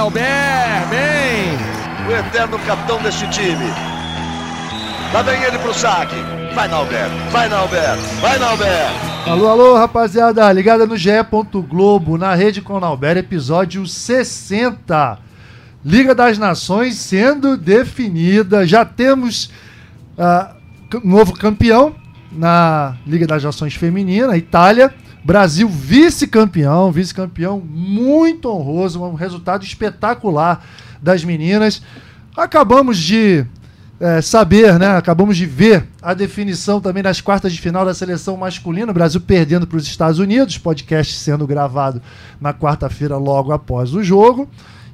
Nauber, bem! O eterno capitão deste time. Lá vem ele pro saque. Vai, Nauber, vai, Nauber, vai, Nauber. Alô, alô, rapaziada, ligada no GE. Globo, na Rede com Nauber, episódio 60. Liga das Nações sendo definida. Já temos uh, novo campeão na Liga das Nações Feminina, Itália. Brasil vice-campeão, vice-campeão muito honroso, um resultado espetacular das meninas. Acabamos de é, saber, né? Acabamos de ver a definição também nas quartas de final da seleção masculina, Brasil perdendo para os Estados Unidos, podcast sendo gravado na quarta-feira logo após o jogo.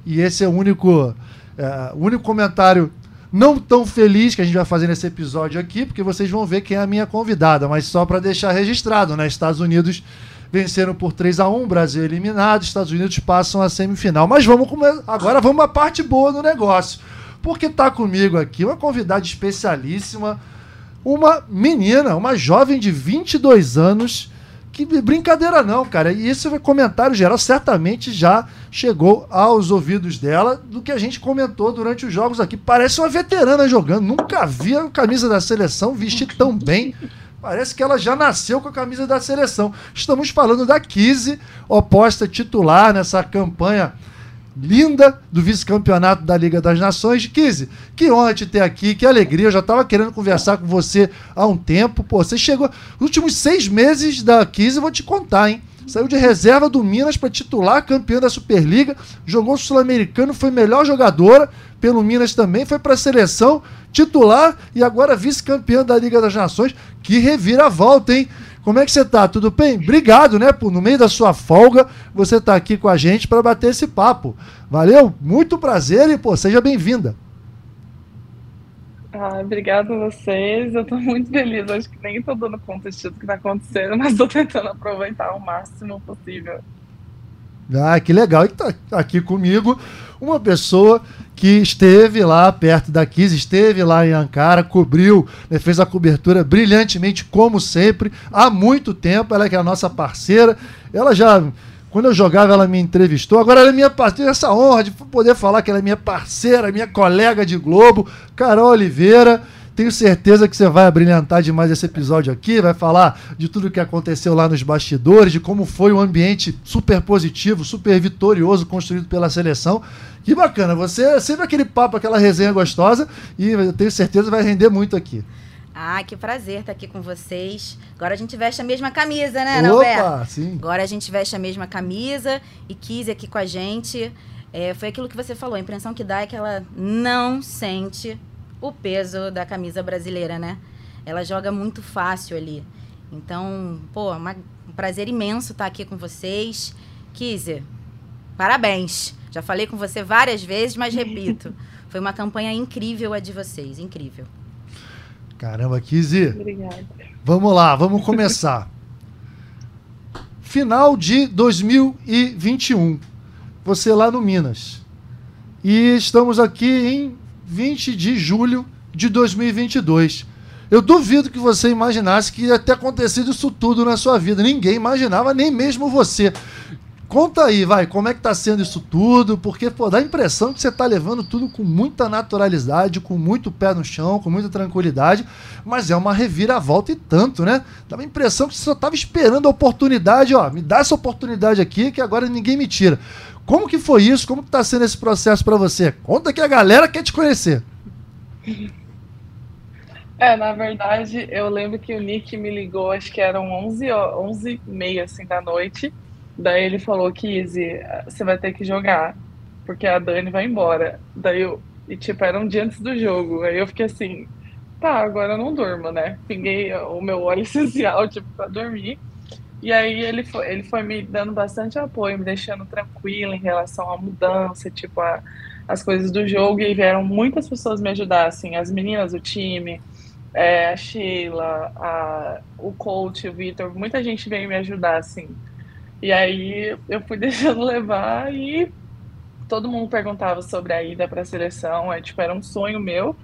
E esse é o único, é, o único comentário não tão feliz que a gente vai fazer nesse episódio aqui, porque vocês vão ver quem é a minha convidada, mas só para deixar registrado, né? Estados Unidos venceram por 3 a 1 Brasil eliminado, Estados Unidos passam a semifinal. Mas vamos agora vamos à parte boa do negócio. Porque está comigo aqui uma convidada especialíssima, uma menina, uma jovem de 22 anos, que brincadeira não, cara. E esse comentário geral certamente já chegou aos ouvidos dela do que a gente comentou durante os jogos aqui. Parece uma veterana jogando. Nunca vi a camisa da seleção vestir tão bem. Parece que ela já nasceu com a camisa da seleção. Estamos falando da Kise, oposta titular nessa campanha linda do vice-campeonato da Liga das Nações. Kise, que honra te ter aqui, que alegria. Eu já estava querendo conversar com você há um tempo. Pô, você chegou. Nos últimos seis meses da Kise, vou te contar, hein? Saiu de reserva do Minas para titular, campeão da Superliga, jogou Sul-Americano, foi melhor jogadora pelo Minas também, foi para a seleção, titular e agora vice-campeã da Liga das Nações. Que reviravolta, hein? Como é que você tá? Tudo bem? Obrigado, né, por no meio da sua folga, você tá aqui com a gente para bater esse papo. Valeu? Muito prazer e, pô, seja bem-vinda. Ah, obrigado a vocês. Eu estou muito feliz. Acho que nem estou dando conta de tudo que está acontecendo, mas estou tentando aproveitar o máximo possível. Ah, que legal. E tá aqui comigo uma pessoa que esteve lá perto da Kiss, esteve lá em Ankara, cobriu, né, fez a cobertura brilhantemente, como sempre, há muito tempo. Ela que é a nossa parceira. Ela já, quando eu jogava, ela me entrevistou. Agora ela é minha parceira. Essa honra de poder falar que ela é minha parceira, minha colega de Globo, Carol Oliveira. Tenho certeza que você vai brilhantar demais esse episódio aqui, vai falar de tudo que aconteceu lá nos bastidores, de como foi um ambiente super positivo, super vitorioso construído pela seleção. Que bacana, você é sempre aquele papo, aquela resenha gostosa e eu tenho certeza vai render muito aqui. Ah, que prazer estar aqui com vocês. Agora a gente veste a mesma camisa, né, Opa, sim. Agora a gente veste a mesma camisa e quis aqui com a gente. É, foi aquilo que você falou, a impressão que dá é que ela não sente o peso da camisa brasileira, né? Ela joga muito fácil ali. Então, pô, uma, um prazer imenso estar aqui com vocês. Kizzy, parabéns. Já falei com você várias vezes, mas repito. Foi uma campanha incrível a de vocês, incrível. Caramba, Kizzy. Obrigada. Vamos lá, vamos começar. Final de 2021. Você lá no Minas. E estamos aqui em 20 de julho de 2022. Eu duvido que você imaginasse que ia ter acontecido isso tudo na sua vida. Ninguém imaginava, nem mesmo você. Conta aí, vai, como é que tá sendo isso tudo? Porque, pô, dá a impressão que você tá levando tudo com muita naturalidade, com muito pé no chão, com muita tranquilidade, mas é uma reviravolta e tanto, né? Dá a impressão que você só tava esperando a oportunidade, ó, me dá essa oportunidade aqui que agora ninguém me tira. Como que foi isso? Como que tá sendo esse processo para você? Conta que a galera quer te conhecer. É, na verdade, eu lembro que o Nick me ligou, acho que eram 11, 11 e meia, assim, da noite. Daí ele falou que, você vai ter que jogar, porque a Dani vai embora. Daí eu, e tipo, era um dia antes do jogo. Aí eu fiquei assim, tá, agora eu não durmo, né? Pinguei o meu óleo essencial, tipo, pra dormir. E aí ele foi, ele foi me dando bastante apoio, me deixando tranquila em relação à mudança, tipo, a, as coisas do jogo, e vieram muitas pessoas me ajudar, assim, as meninas do time, é, a Sheila, a, o coach, o Vitor, muita gente veio me ajudar, assim. E aí eu fui deixando levar e todo mundo perguntava sobre a ida para a seleção, é, tipo, era um sonho meu,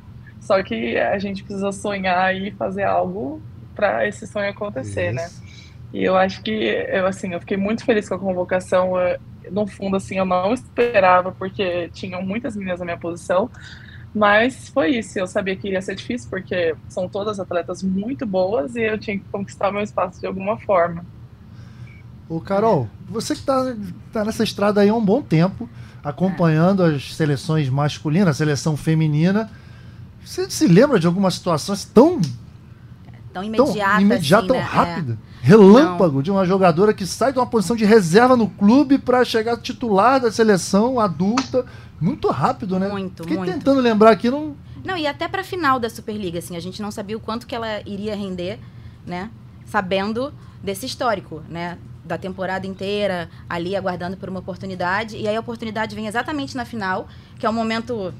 só que a gente precisa sonhar e fazer algo para esse sonho acontecer, né? Isso. né? E eu acho que, eu, assim, eu fiquei muito feliz com a convocação. Eu, no fundo, assim, eu não esperava, porque tinham muitas meninas na minha posição. Mas foi isso, eu sabia que iria ser difícil, porque são todas atletas muito boas e eu tinha que conquistar meu espaço de alguma forma. Ô, Carol, você que está tá nessa estrada aí há um bom tempo, acompanhando as seleções masculinas, a seleção feminina, você se lembra de alguma situação tão tão imediata, tão, imediata, assim, tão né? rápida? É. Relâmpago Não. de uma jogadora que sai de uma posição de reserva no clube para chegar titular da seleção adulta muito rápido, né? Muito, Fiquei muito. tentando lembrar aqui, não. Não, e até para final da Superliga, assim, a gente não sabia o quanto que ela iria render, né? Sabendo desse histórico, né? Da temporada inteira, ali aguardando por uma oportunidade. E aí a oportunidade vem exatamente na final, que é o momento.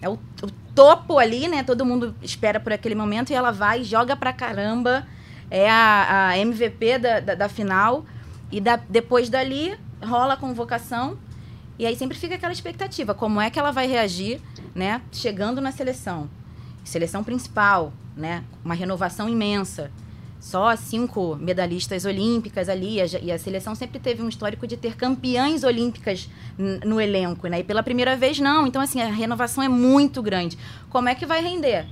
É o, o topo ali, né? Todo mundo espera por aquele momento e ela vai e joga pra caramba. É a, a MVP da, da, da final. E da, depois dali rola a convocação e aí sempre fica aquela expectativa, como é que ela vai reagir, né, chegando na seleção. Seleção principal, né, uma renovação imensa. Só cinco medalhistas olímpicas ali, e a seleção sempre teve um histórico de ter campeãs olímpicas no elenco, né? E pela primeira vez não. Então assim, a renovação é muito grande. Como é que vai render?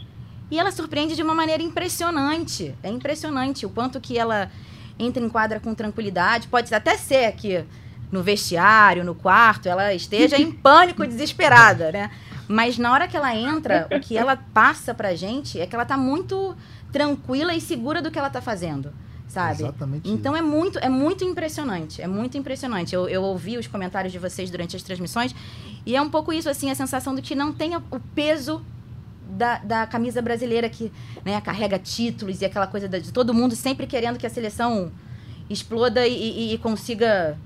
E ela surpreende de uma maneira impressionante. É impressionante o quanto que ela entra em quadra com tranquilidade. Pode até ser que no vestiário, no quarto, ela esteja em pânico, desesperada, né? Mas na hora que ela entra, o que ela passa pra gente é que ela tá muito tranquila e segura do que ela tá fazendo, sabe? Exatamente. Então é muito, é muito impressionante, é muito impressionante. Eu, eu ouvi os comentários de vocês durante as transmissões e é um pouco isso, assim, a sensação de que não tem o peso da, da camisa brasileira que né, carrega títulos e aquela coisa de todo mundo sempre querendo que a seleção exploda e, e, e consiga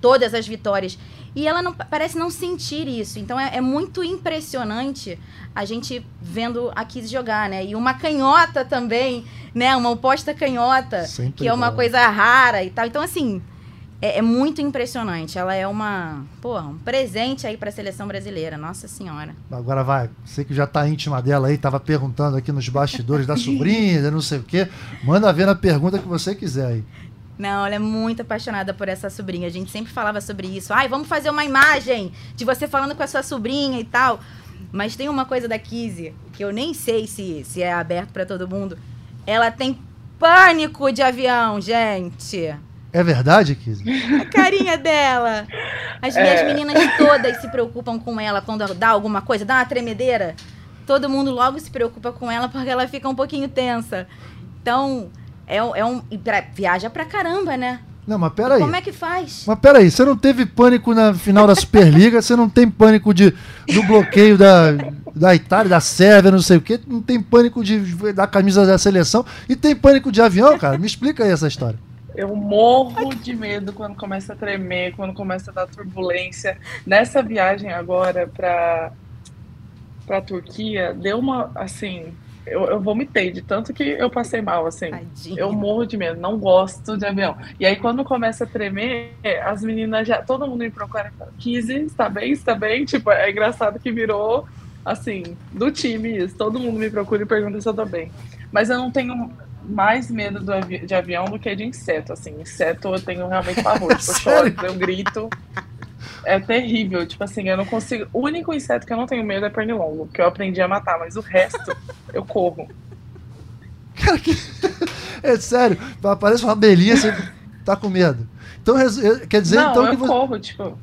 todas as vitórias. E ela não, parece não sentir isso. Então é, é, muito impressionante a gente vendo a Kiss jogar, né? E uma canhota também, né? Uma oposta canhota, Sempre que é uma coisa rara e tal. Então, assim, é, é, muito impressionante. Ela é uma, pô, um presente aí para a seleção brasileira. Nossa Senhora. Agora vai, você que já tá íntima dela aí, tava perguntando aqui nos bastidores da sobrinha, não sei o quê. Manda ver na pergunta que você quiser aí. Não, ela é muito apaixonada por essa sobrinha. A gente sempre falava sobre isso. Ai, vamos fazer uma imagem de você falando com a sua sobrinha e tal. Mas tem uma coisa da Kizzy que eu nem sei se, se é aberto para todo mundo. Ela tem pânico de avião, gente. É verdade, Kizzy? A carinha dela. As minhas é... meninas todas se preocupam com ela quando dá alguma coisa, dá uma tremedeira. Todo mundo logo se preocupa com ela porque ela fica um pouquinho tensa. Então, é, é um. Pra, viaja pra caramba, né? Não, mas peraí. Como é que faz? Mas peraí, você não teve pânico na final da Superliga, você não tem pânico de, do bloqueio da, da Itália, da Sérvia, não sei o quê, não tem pânico de, da camisa da seleção e tem pânico de avião, cara? Me explica aí essa história. Eu morro de medo quando começa a tremer, quando começa a dar turbulência. Nessa viagem agora para para Turquia, deu uma assim, eu, eu vomitei de tanto que eu passei mal, assim. Tadinha. Eu morro de medo, não gosto de avião. E aí, quando começa a tremer, as meninas já. Todo mundo me procura e fala: Kizzy, está bem? Está bem? Tipo, é engraçado que virou, assim, do time isso. Todo mundo me procura e pergunta se eu tô bem. Mas eu não tenho mais medo do avi de avião do que de inseto, assim. Inseto eu tenho realmente pavor. tipo, eu choro, eu grito é terrível. Tipo assim, eu não consigo. O único inseto que eu não tenho medo é pernilongo, que eu aprendi a matar, mas o resto eu corro. Cara, que... é sério, aparece uma abelhinha, você tá com medo. Então, quer dizer não, então eu que você... corro, tipo.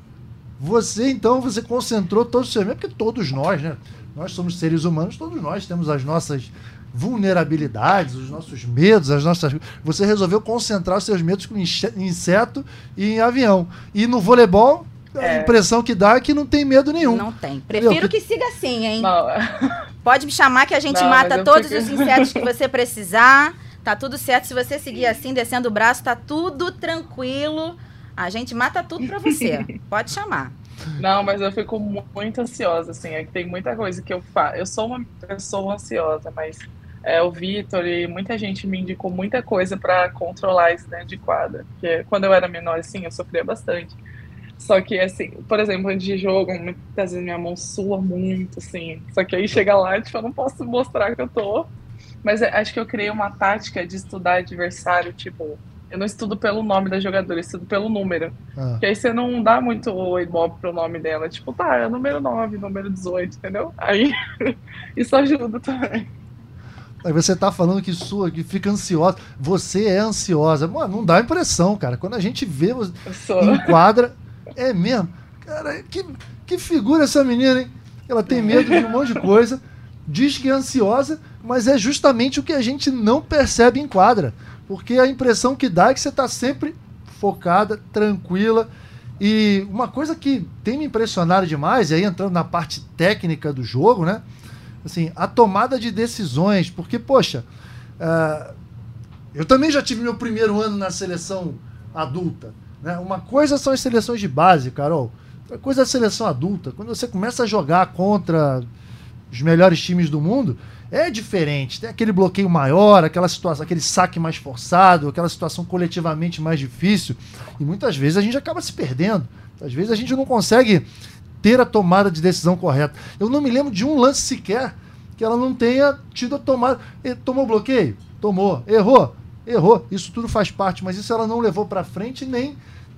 Você, então, você concentrou todos os seus medos, porque todos nós, né? Nós somos seres humanos, todos nós temos as nossas vulnerabilidades, os nossos medos, as nossas. Você resolveu concentrar os seus medos com inseto e em avião. E no voleibol, a é. impressão que dá é que não tem medo nenhum. Não tem. Prefiro que siga assim, hein? Não. Pode me chamar que a gente não, mata todos fiquei... os insetos que você precisar. Tá tudo certo. Se você seguir assim, descendo o braço, tá tudo tranquilo. A gente mata tudo pra você. Pode chamar. Não, mas eu fico muito ansiosa, assim. É que tem muita coisa que eu faço. Eu sou uma pessoa ansiosa, mas é, o Vitor e muita gente me indicou muita coisa para controlar isso dentro de quadra. Porque quando eu era menor, assim, eu sofria bastante. Só que, assim, por exemplo, antes de jogo, muitas vezes minha mão sua muito, assim. Só que aí chega lá e, tipo, eu não posso mostrar que eu tô. Mas acho que eu criei uma tática de estudar adversário, tipo, eu não estudo pelo nome da jogadora, eu estudo pelo número. Ah. Que aí você não dá muito o ibope pro nome dela. Tipo, tá, é número 9, número 18, entendeu? Aí isso ajuda também. Aí você tá falando que sua, que fica ansiosa. Você é ansiosa. Mano, não dá impressão, cara. Quando a gente vê, você enquadra. É mesmo. Cara, que, que figura essa menina, hein? Ela tem medo de um monte de coisa, diz que é ansiosa, mas é justamente o que a gente não percebe em quadra. Porque a impressão que dá é que você está sempre focada, tranquila. E uma coisa que tem me impressionado demais, e aí entrando na parte técnica do jogo, né? Assim, a tomada de decisões. Porque, poxa, uh, eu também já tive meu primeiro ano na seleção adulta. Né? Uma coisa são as seleções de base, Carol. Outra coisa é a seleção adulta. Quando você começa a jogar contra os melhores times do mundo, é diferente. Tem aquele bloqueio maior, aquela situação, aquele saque mais forçado, aquela situação coletivamente mais difícil. E muitas vezes a gente acaba se perdendo. Às vezes a gente não consegue ter a tomada de decisão correta. Eu não me lembro de um lance sequer que ela não tenha tido a tomada. Tomou bloqueio? Tomou. Errou? Errou. Isso tudo faz parte, mas isso ela não levou para frente nem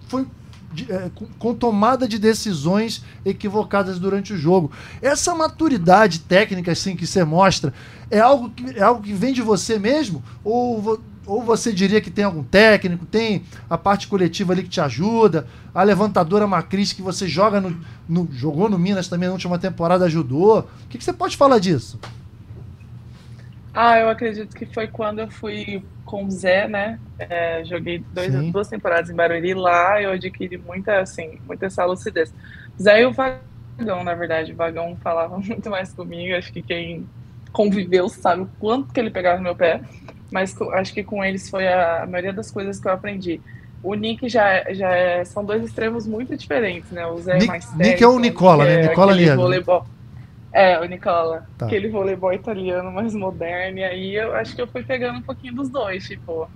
foi de, é, com, tomada de decisões equivocadas durante o jogo. Essa maturidade técnica assim que você mostra é algo que, é algo que vem de você mesmo? Ou, ou você diria que tem algum técnico, tem a parte coletiva ali que te ajuda, a levantadora Macris que você joga no, no jogou no Minas também na última temporada ajudou. O que, que você pode falar disso? Ah, eu acredito que foi quando eu fui com o Zé, né? É, joguei dois, duas temporadas em Barueri lá, eu adquiri muita, assim, muita essa lucidez. Zé e o Vagão, na verdade, o Vagão falava muito mais comigo, acho que quem conviveu sabe o quanto que ele pegava no meu pé, mas acho que com eles foi a, a maioria das coisas que eu aprendi. O Nick já, já é, são dois extremos muito diferentes, né? O Zé é Nick, é mais sério. Nick é o Nicola, né? Nicola Liano. É, o Nicola. Tá. Aquele voleibol italiano mais moderno. E aí eu acho que eu fui pegando um pouquinho dos dois, tipo.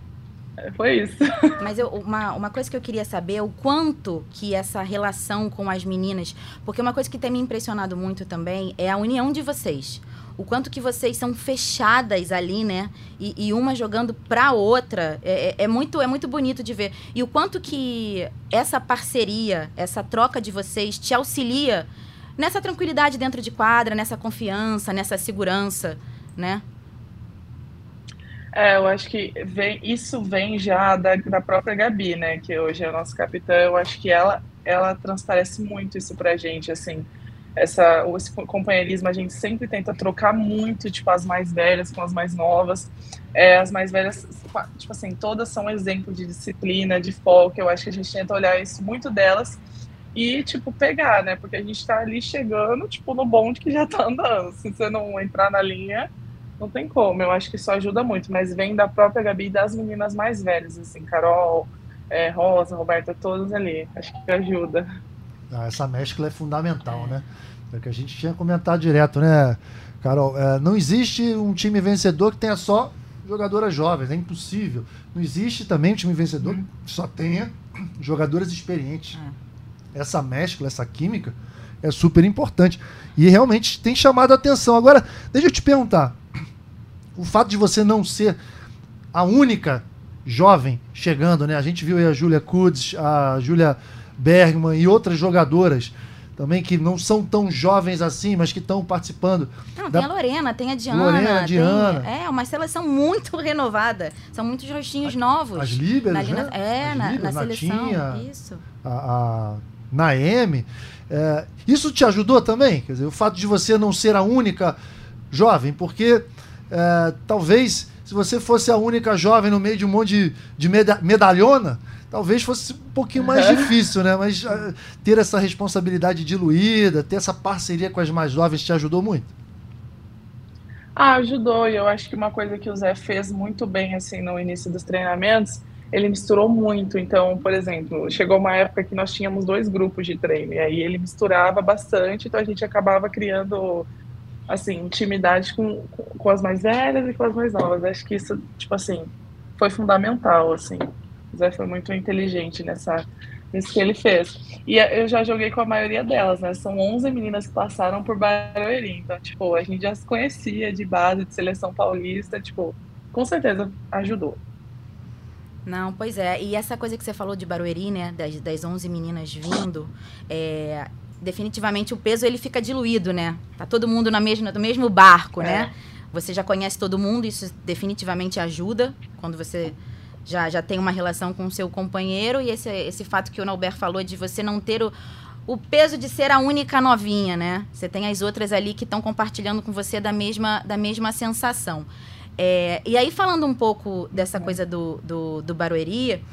É, foi isso. Mas eu, uma, uma coisa que eu queria saber é o quanto que essa relação com as meninas. Porque uma coisa que tem me impressionado muito também é a união de vocês. O quanto que vocês são fechadas ali, né? E, e uma jogando pra outra. É, é, é, muito, é muito bonito de ver. E o quanto que essa parceria, essa troca de vocês te auxilia nessa tranquilidade dentro de quadra, nessa confiança, nessa segurança, né? É, eu acho que vem, isso vem já da, da própria Gabi, né? Que hoje é a nossa capitã. Eu acho que ela, ela transparece muito isso pra gente, assim. Essa, esse companheirismo a gente sempre tenta trocar muito, tipo, as mais velhas com as mais novas. É, as mais velhas, tipo assim, todas são exemplo de disciplina, de foco. Eu acho que a gente tenta olhar isso muito delas e, tipo, pegar, né? Porque a gente tá ali chegando, tipo, no bonde que já tá andando. Se você não entrar na linha, não tem como. Eu acho que isso ajuda muito, mas vem da própria Gabi e das meninas mais velhas, assim, Carol, é, Rosa, Roberta, todas ali. Acho que ajuda. Ah, essa mescla é fundamental, né? É que a gente tinha comentado direto, né, Carol? É, não existe um time vencedor que tenha só jogadoras jovens, é impossível. Não existe também um time vencedor hum. que só tenha jogadoras experientes. É essa mescla, essa química, é super importante. E realmente tem chamado a atenção. Agora, deixa eu te perguntar: o fato de você não ser a única jovem chegando, né? A gente viu aí a Júlia Kuds, a Júlia Bergman e outras jogadoras também que não são tão jovens assim, mas que estão participando. Não, da... tem a Lorena, tem a Diana. Lorena, a Diana. Tem... É, uma seleção muito renovada. São muitos rostinhos novos. As Líberas, né? É, As na, na seleção. Isso. A, a na M. É, isso te ajudou também? Quer dizer, o fato de você não ser a única jovem, porque é, talvez se você fosse a única jovem no meio de um monte de, de meda medalhona, talvez fosse um pouquinho mais é. difícil, né? Mas uh, ter essa responsabilidade diluída, ter essa parceria com as mais jovens te ajudou muito? Ah, ajudou. E eu acho que uma coisa que o Zé fez muito bem assim no início dos treinamentos ele misturou muito. Então, por exemplo, chegou uma época que nós tínhamos dois grupos de treino, e aí ele misturava bastante, então a gente acabava criando, assim, intimidade com, com as mais velhas e com as mais novas. Acho que isso, tipo assim, foi fundamental, assim. O Zé foi muito inteligente nessa, nisso que ele fez. E eu já joguei com a maioria delas, né? São 11 meninas que passaram por Barueri, então, tipo, a gente já se conhecia de base, de seleção paulista, tipo, com certeza ajudou. Não, pois é. E essa coisa que você falou de Barueri, né? Das, das 11 meninas vindo, é, definitivamente o peso ele fica diluído, né? Tá todo mundo na mesma, no mesmo barco, né? é. né? Você já conhece todo mundo, isso definitivamente ajuda quando você já, já tem uma relação com o seu companheiro. E esse, esse fato que o Nauber falou de você não ter o, o peso de ser a única novinha, né? Você tem as outras ali que estão compartilhando com você da mesma, da mesma sensação. É, e aí, falando um pouco dessa coisa do, do, do Barueri,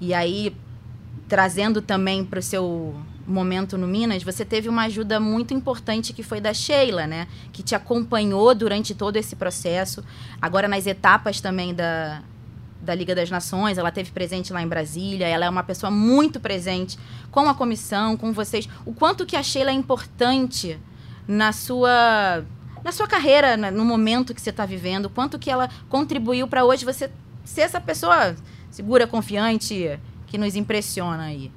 e aí trazendo também para o seu momento no Minas, você teve uma ajuda muito importante que foi da Sheila, né? Que te acompanhou durante todo esse processo. Agora, nas etapas também da, da Liga das Nações, ela teve presente lá em Brasília, ela é uma pessoa muito presente com a comissão, com vocês. O quanto que a Sheila é importante na sua na sua carreira, no momento que você está vivendo, quanto que ela contribuiu para hoje você ser essa pessoa segura, confiante, que nos impressiona aí.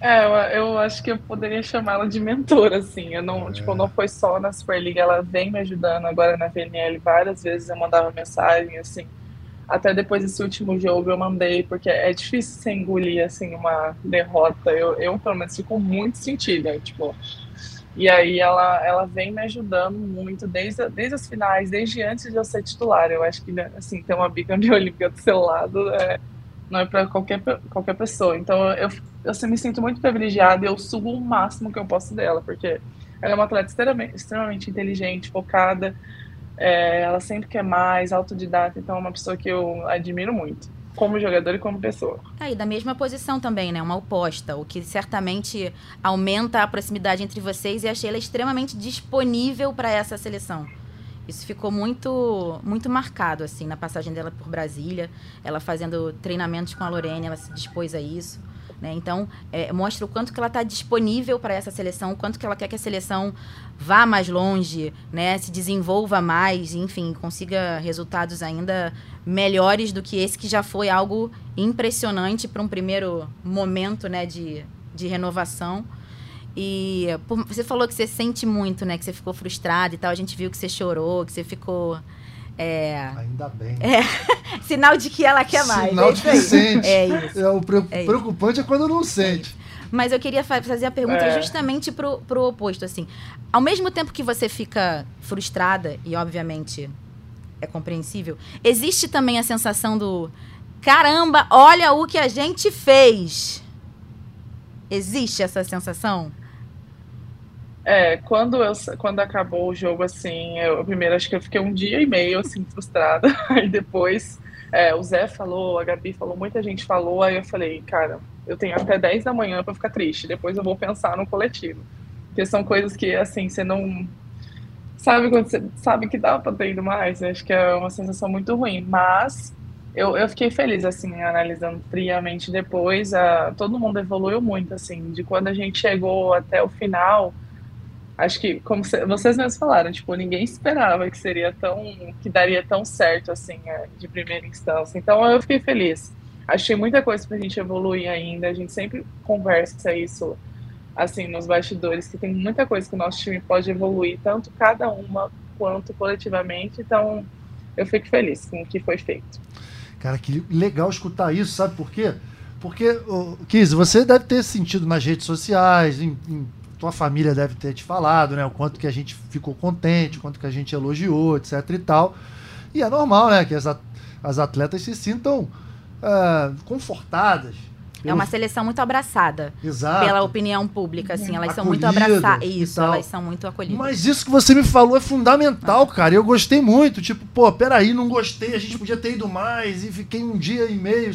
É, eu, eu acho que eu poderia chamá-la de mentora, assim. Eu não, é. tipo, não foi só na Superliga, ela vem me ajudando agora na VNL várias vezes. Eu mandava mensagem, assim, até depois desse último jogo eu mandei, porque é difícil você engolir, assim, uma derrota. Eu, eu pelo menos, fico muito sentida, tipo... E aí ela, ela vem me ajudando muito, desde, desde as finais, desde antes de eu ser titular. Eu acho que, né, assim, ter uma bicampeã olímpica do seu lado é, não é para qualquer, qualquer pessoa. Então eu, eu, eu me sinto muito privilegiada e eu subo o máximo que eu posso dela, porque ela é uma atleta extremamente, extremamente inteligente, focada, é, ela sempre quer mais, autodidata, então é uma pessoa que eu admiro muito, como jogador e como pessoa. Aí, é, da mesma posição também, né? Uma oposta, o que certamente aumenta a proximidade entre vocês e achei ela extremamente disponível para essa seleção. Isso ficou muito muito marcado, assim, na passagem dela por Brasília, ela fazendo treinamentos com a Lorene, ela se dispôs a isso. Né? Então, é, mostra o quanto que ela está disponível para essa seleção, o quanto que ela quer que a seleção vá mais longe, né? se desenvolva mais, enfim, consiga resultados ainda melhores do que esse, que já foi algo impressionante para um primeiro momento né, de, de renovação. E você falou que você sente muito, né? Que você ficou frustrado e tal. A gente viu que você chorou, que você ficou é... Ainda bem. É. Sinal de que ela quer mais. Sinal é de que sente. É isso. É, o é preocupante é quando não sente. Mas eu queria fazer a pergunta é. justamente pro, pro oposto, assim. Ao mesmo tempo que você fica frustrada, e obviamente é compreensível, existe também a sensação do caramba, olha o que a gente fez. Existe essa sensação? É, quando, eu, quando acabou o jogo, assim, eu primeiro acho que eu fiquei um dia e meio, assim, frustrada. Aí depois é, o Zé falou, a Gabi falou, muita gente falou, aí eu falei, cara, eu tenho até 10 da manhã para ficar triste, depois eu vou pensar no coletivo. Porque são coisas que, assim, você não. Sabe quando você sabe que dá para ter ido mais? Eu acho que é uma sensação muito ruim. Mas eu, eu fiquei feliz, assim, analisando friamente depois. A, todo mundo evoluiu muito, assim, de quando a gente chegou até o final acho que, como vocês mesmos falaram, tipo, ninguém esperava que seria tão, que daria tão certo, assim, é, de primeira instância. Então, eu fiquei feliz. Achei muita coisa pra gente evoluir ainda, a gente sempre conversa isso, assim, nos bastidores, que tem muita coisa que o nosso time pode evoluir, tanto cada uma quanto coletivamente, então eu fico feliz com o que foi feito. Cara, que legal escutar isso, sabe por quê? Porque, Kiz, você deve ter sentido nas redes sociais, em, em tua família deve ter te falado, né? O quanto que a gente ficou contente, o quanto que a gente elogiou, etc e tal. E é normal, né? Que as, as atletas se sintam uh, confortadas. É uma seleção muito abraçada Exato. pela opinião pública, assim. Elas são muito abraçadas. Isso, elas são muito acolhidas. Mas isso que você me falou é fundamental, ah. cara. Eu gostei muito. Tipo, pô, peraí, não gostei, a gente podia ter ido mais e fiquei um dia e meio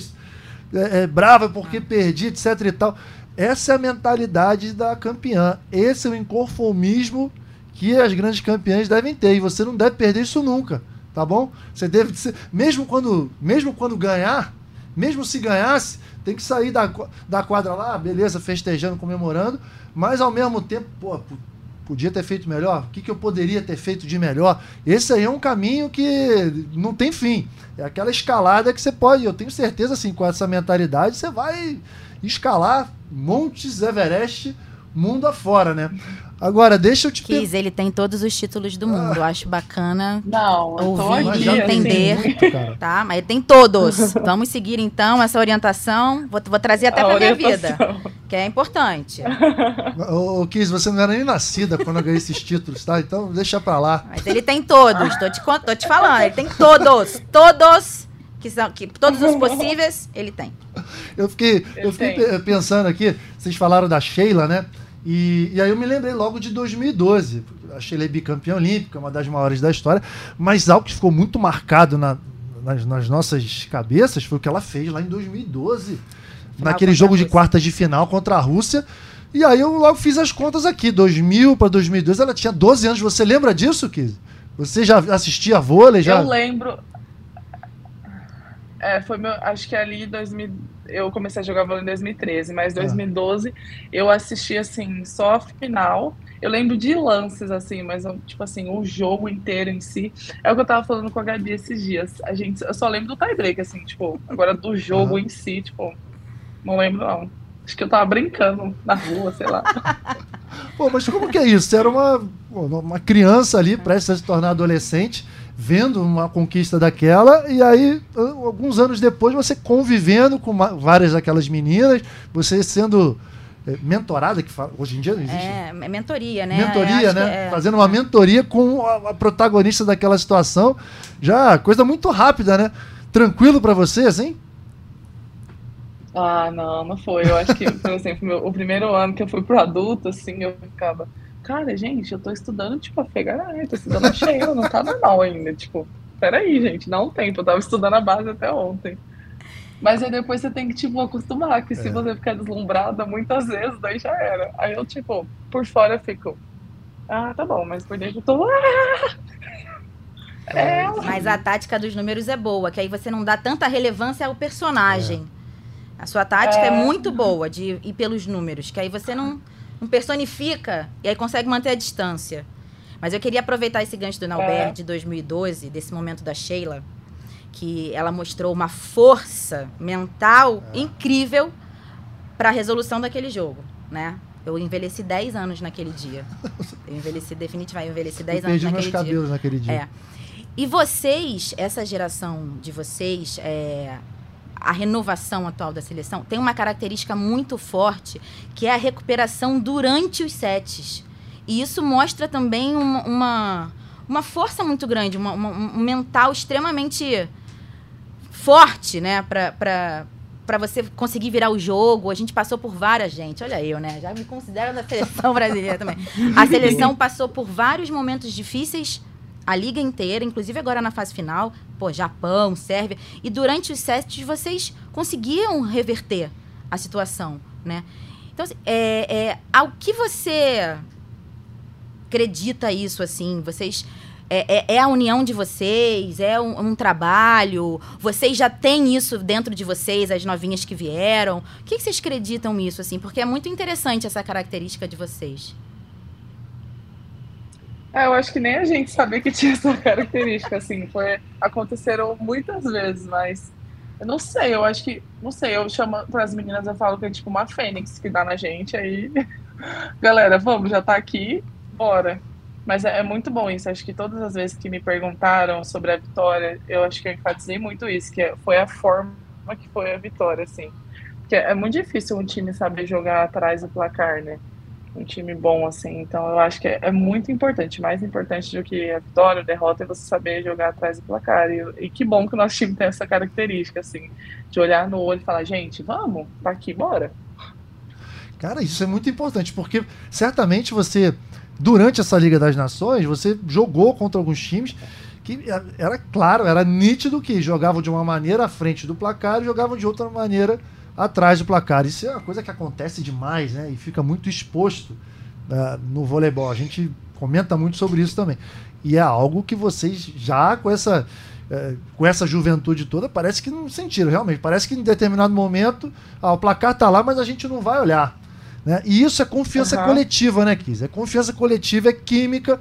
é, é, brava porque ah. perdi, etc e tal. Essa é a mentalidade da campeã. Esse é o inconformismo que as grandes campeãs devem ter. E você não deve perder isso nunca, tá bom? Você deve ser, mesmo quando, mesmo quando ganhar, mesmo se ganhasse, tem que sair da, da quadra lá, beleza, festejando, comemorando, mas ao mesmo tempo, pô, podia ter feito melhor? O que, que eu poderia ter feito de melhor? Esse aí é um caminho que não tem fim. É aquela escalada que você pode, eu tenho certeza, assim, com essa mentalidade, você vai escalar Montes Everest mundo afora, né? Agora, deixa eu te Kiz, ele tem todos os títulos do mundo. Ah. Eu acho bacana Não, ouvir e entender. Assim. Tá? Mas ele tem todos. Vamos seguir então essa orientação. Vou, vou trazer até para minha vida. Que é importante. Ô, Kiz, você não era nem nascida quando eu ganhei esses títulos, tá? Então deixa pra lá. Mas ele tem todos. Tô te, tô te falando. Ele tem todos. Todos que são que todos os possíveis ele tem. Eu fiquei, eu, eu fiquei pensando aqui, vocês falaram da Sheila, né? E, e aí eu me lembrei logo de 2012. A Sheila é bicampeã olímpica, uma das maiores da história, mas algo que ficou muito marcado na, nas, nas, nossas cabeças foi o que ela fez lá em 2012. Final naquele jogo de quartas de final contra a Rússia. E aí eu logo fiz as contas aqui, 2000 para 2012, ela tinha 12 anos. Você lembra disso, Kiz? Você já assistia vôlei? Já... Eu lembro. É, foi meu. Acho que ali 2000, eu comecei a jogar vôlei em 2013, mas 2012 ah. eu assisti assim só a final. Eu lembro de lances assim, mas tipo assim, o jogo inteiro em si. É o que eu tava falando com a Gabi esses dias. A gente, eu só lembro do tie-break assim, tipo, agora do jogo em si, tipo, não lembro não. Acho que eu tava brincando na rua, sei lá. Pô, mas como que é isso? Você era uma, uma criança ali, prestes a se tornar adolescente vendo uma conquista daquela, e aí, alguns anos depois, você convivendo com uma, várias daquelas meninas, você sendo é, mentorada, que fala, hoje em dia não existe. É, é mentoria, né? Mentoria, né? É. Fazendo uma mentoria com a, a, protagonista daquela situação. Já coisa muito rápida, né? Tranquilo para você, assim? Ah, não, não foi. Eu acho que, por exemplo, meu, o primeiro ano que eu fui pro adulto, assim, eu ficava cara, gente, eu tô estudando, tipo, a Fegaray, tô estudando a Sheila, não tá normal ainda. Tipo, peraí, gente, dá um tempo, eu tava estudando a base até ontem. Mas aí depois você tem que, tipo, acostumar, que é. se você ficar deslumbrada muitas vezes, daí já era. Aí eu, tipo, por fora fico, ah, tá bom, mas por dentro eu tô. Ah! É. Mas a tática dos números é boa, que aí você não dá tanta relevância ao personagem. É. A sua tática é. é muito boa de ir pelos números, que aí você não não personifica e aí consegue manter a distância. Mas eu queria aproveitar esse gancho do Nauber é. de 2012, desse momento da Sheila, que ela mostrou uma força mental é. incrível para a resolução daquele jogo, né? Eu envelheci 10 anos naquele dia. Eu envelheci definitivamente, eu envelheci 10 eu anos naquele meus dia. cabelos naquele dia. É. E vocês, essa geração de vocês, é, a renovação atual da seleção tem uma característica muito forte, que é a recuperação durante os sets. E isso mostra também uma, uma, uma força muito grande, uma, uma, um mental extremamente forte, né? Para para você conseguir virar o jogo. A gente passou por várias, gente. Olha eu, né? Já me considero da seleção brasileira também. A seleção passou por vários momentos difíceis a liga inteira, inclusive agora na fase final, pô, Japão, Sérvia, e durante os sets vocês conseguiam reverter a situação, né? Então, assim, é, é, ao que você acredita isso, assim? Vocês... É, é, é a união de vocês? É um, um, trabalho? Vocês já têm isso dentro de vocês, as novinhas que vieram? O que, que vocês acreditam nisso, assim? Porque é muito interessante essa característica de vocês. É, eu acho que nem a gente sabia que tinha essa característica, assim, foi, aconteceram muitas vezes, mas eu não sei, eu acho que, não sei, eu chamo para as meninas, eu falo que é tipo uma fênix que dá na gente, aí, galera, vamos, já tá aqui, bora. Mas é, é, muito bom isso, acho que todas as vezes que me perguntaram sobre a vitória, eu acho que eu enfatizei muito isso, que foi a forma que foi a vitória, assim. Porque é muito difícil um time saber jogar atrás do placar, né? Um time bom, assim. Então eu acho que é, é, muito importante, mais importante do que a vitória, a derrota, é você saber jogar atrás do placar. E, e, que bom que o nosso time tem essa característica, assim, de olhar no olho e falar, gente, vamos, tá aqui, bora. Cara, isso é muito importante, porque certamente você, durante essa Liga das Nações, você jogou contra alguns times que era claro, era nítido que jogavam de uma maneira à frente do placar e jogavam de outra maneira atrás do placar. Isso é uma coisa que acontece demais, né? E fica muito exposto uh, no voleibol. A gente comenta muito sobre isso também. E é algo que vocês já com essa uh, com essa juventude toda parece que não sentiram realmente. Parece que em determinado momento ah, o placar tá lá, mas a gente não vai olhar. Né? E isso é confiança uhum. coletiva, né, Kiz? É confiança coletiva, é química.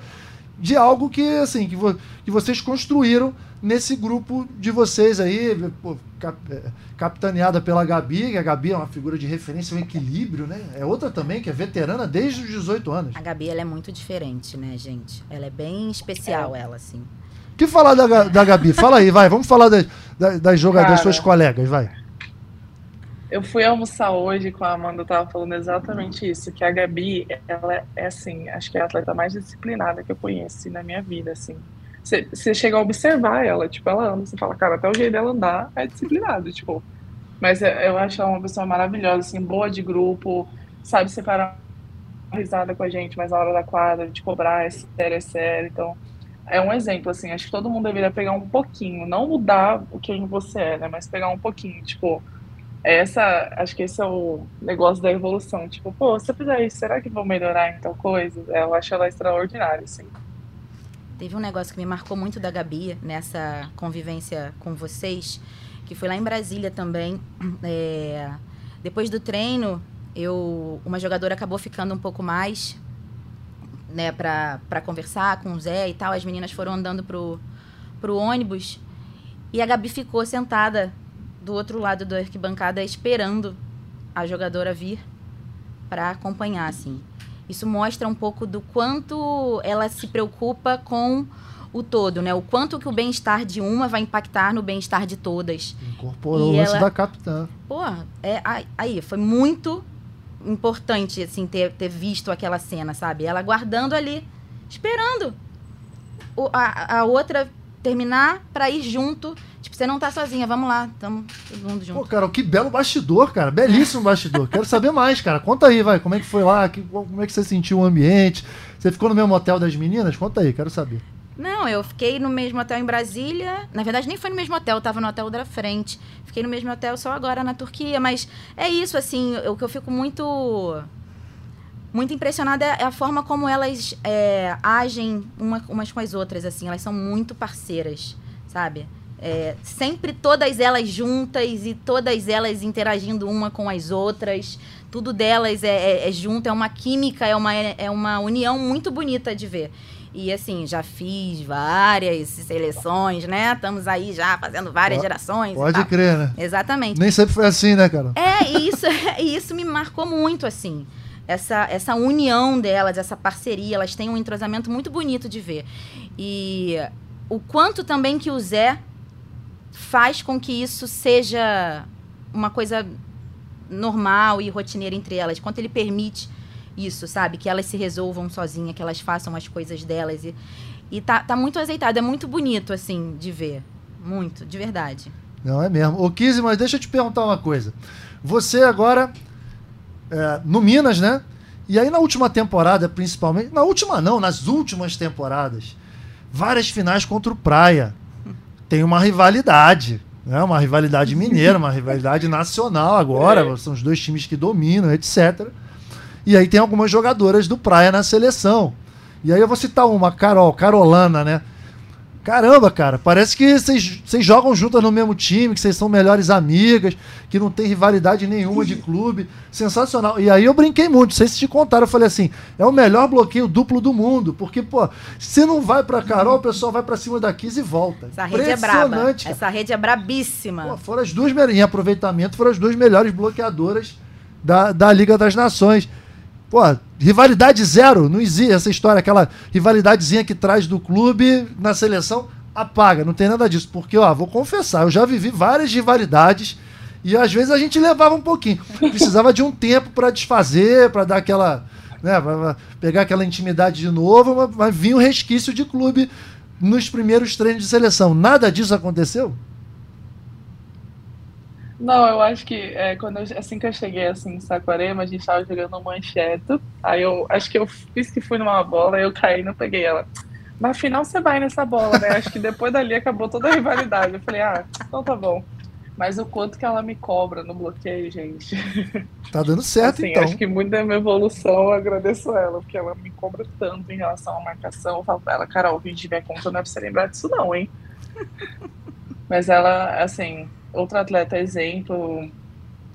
de algo que, assim, que, vo que vocês construíram nesse grupo de vocês aí, pô, cap é, capitaneada pela Gabi, que a Gabi é uma figura de referência, um equilíbrio, né? É outra também que é veterana desde os 18 anos. A Gabi, ela é muito diferente, né, gente? Ela é bem especial, é. ela, assim. O que falar da, da Gabi? Fala aí, vai. Vamos falar das, das jogadoras, das suas colegas, vai. Eu fui almoçar hoje com a Amanda, tava falando exatamente isso, que a Gabi, ela é assim, acho que é a atleta mais disciplinada que eu conheci na minha vida, assim. Você chega a observar ela, tipo, ela anda, você fala, cara, até o jeito dela andar é disciplinado, tipo. Mas eu acho ela uma pessoa maravilhosa, assim, boa de grupo, sabe separar risada com a gente, mas na hora da quadra, de cobrar, é sério, é sério. Então, é um exemplo, assim, acho que todo mundo deveria pegar um pouquinho, não mudar o que você é, né, mas pegar um pouquinho, tipo, essa, acho que esse é o negócio da evolução. Tipo, pô, se eu fizer isso, será que vou melhorar em tal coisa? É, eu acho ela extraordinária, assim. Teve um negócio que me marcou muito da Gabi nessa convivência com vocês, que foi lá em Brasília também. É, depois do treino, eu, uma jogadora acabou ficando um pouco mais, né, pra conversar com o Zé e tal. As meninas foram andando pro, pro ônibus e a Gabi ficou sentada do outro lado da arquibancada esperando a jogadora vir para acompanhar, assim. Isso mostra um pouco do quanto ela se preocupa com o todo, né? O quanto que o bem-estar de uma vai impactar no bem-estar de todas. Incorporou e o lance ela... da capitã. Pô, é, aí, foi muito importante, assim, ter, ter visto aquela cena, sabe? Ela guardando ali, esperando o, a, a outra terminar para ir junto Tipo, você não tá sozinha, vamos lá, tamo todo mundo junto. Pô, cara, que belo bastidor, cara. Belíssimo bastidor. Quero saber mais, cara. Conta aí, vai. Como é que foi lá? Que, como é que você sentiu o ambiente? Você ficou no mesmo hotel das meninas? Conta aí, quero saber. Não, eu fiquei no mesmo hotel em Brasília. Na verdade, nem foi no mesmo hotel, eu tava no hotel da frente. Fiquei no mesmo hotel só agora na Turquia. Mas é isso, assim, o que eu fico muito. Muito impressionada é a forma como elas é, agem uma, umas com as outras, assim. Elas são muito parceiras, sabe? É, sempre todas elas juntas e todas elas interagindo uma com as outras. Tudo delas é, é, é junto, é uma química, é uma, é uma união muito bonita de ver. E assim, já fiz várias seleções, né? Estamos aí já fazendo várias pode, gerações. Pode crer, né? Exatamente. Nem sempre foi assim, né, cara? É, e isso, isso me marcou muito, assim. Essa, essa união delas, essa parceria, elas têm um entrosamento muito bonito de ver. E o quanto também que o Zé faz com que isso seja uma coisa normal e rotineira entre elas. Quanto ele permite isso, sabe? Que elas se resolvam sozinhas, que elas façam as coisas delas. E, e tá, tá muito azeitado, é muito bonito, assim, de ver. Muito, de verdade. Não, é mesmo. Ô, Kizzy, mas deixa eu te perguntar uma coisa. Você agora, é, no Minas, né? E aí na última temporada, principalmente. Na última não, nas últimas temporadas, várias finais contra o Praia tem uma rivalidade. Né? Uma rivalidade mineira, uma rivalidade nacional agora. É. São os dois times que dominam, etc. E aí tem algumas jogadoras do Praia na seleção. E aí eu vou citar uma, Carol, Carolana, né? Caramba, cara, parece que vocês jogam juntas no mesmo time, que vocês são melhores amigas, que não tem rivalidade nenhuma de clube. Sensacional. E aí eu brinquei muito, não sei se te contaram, eu falei assim, é o melhor bloqueio duplo do mundo, porque, pô, se não vai pra Carol, o pessoal vai pra cima da Kiss e volta. Essa rede é braba. Essa rede é brabíssima. Pô, foram as duas, em aproveitamento, foram as duas melhores bloqueadoras da, da Liga das Nações. Pô, rivalidade zero, não existe essa história, aquela rivalidadezinha que traz do clube na seleção, apaga, não tem nada disso. Porque, ó, vou confessar, eu já vivi várias rivalidades e às vezes a gente levava um pouquinho. Precisava de um tempo para desfazer, para dar aquela. Né, pra pegar aquela intimidade de novo, mas, mas vinha um resquício de clube nos primeiros treinos de seleção. Nada disso aconteceu? Não, eu acho que é, quando eu, assim que eu cheguei assim em Saquarema, a gente tava jogando mancheto. Aí eu acho que eu fiz que fui numa bola, eu caí e não peguei ela. Mas afinal você vai nessa bola, né? Acho que depois dali acabou toda a rivalidade. Eu falei, ah, então tá bom. Mas o quanto que ela me cobra no bloqueio, gente. Tá dando certo, assim, então. Acho que muito da minha evolução eu agradeço ela, porque ela me cobra tanto em relação à marcação. Eu falo pra ela, Carol, 20 minha conta não é pra você lembrar disso, não, hein? Mas ela, assim, outro atleta exemplo,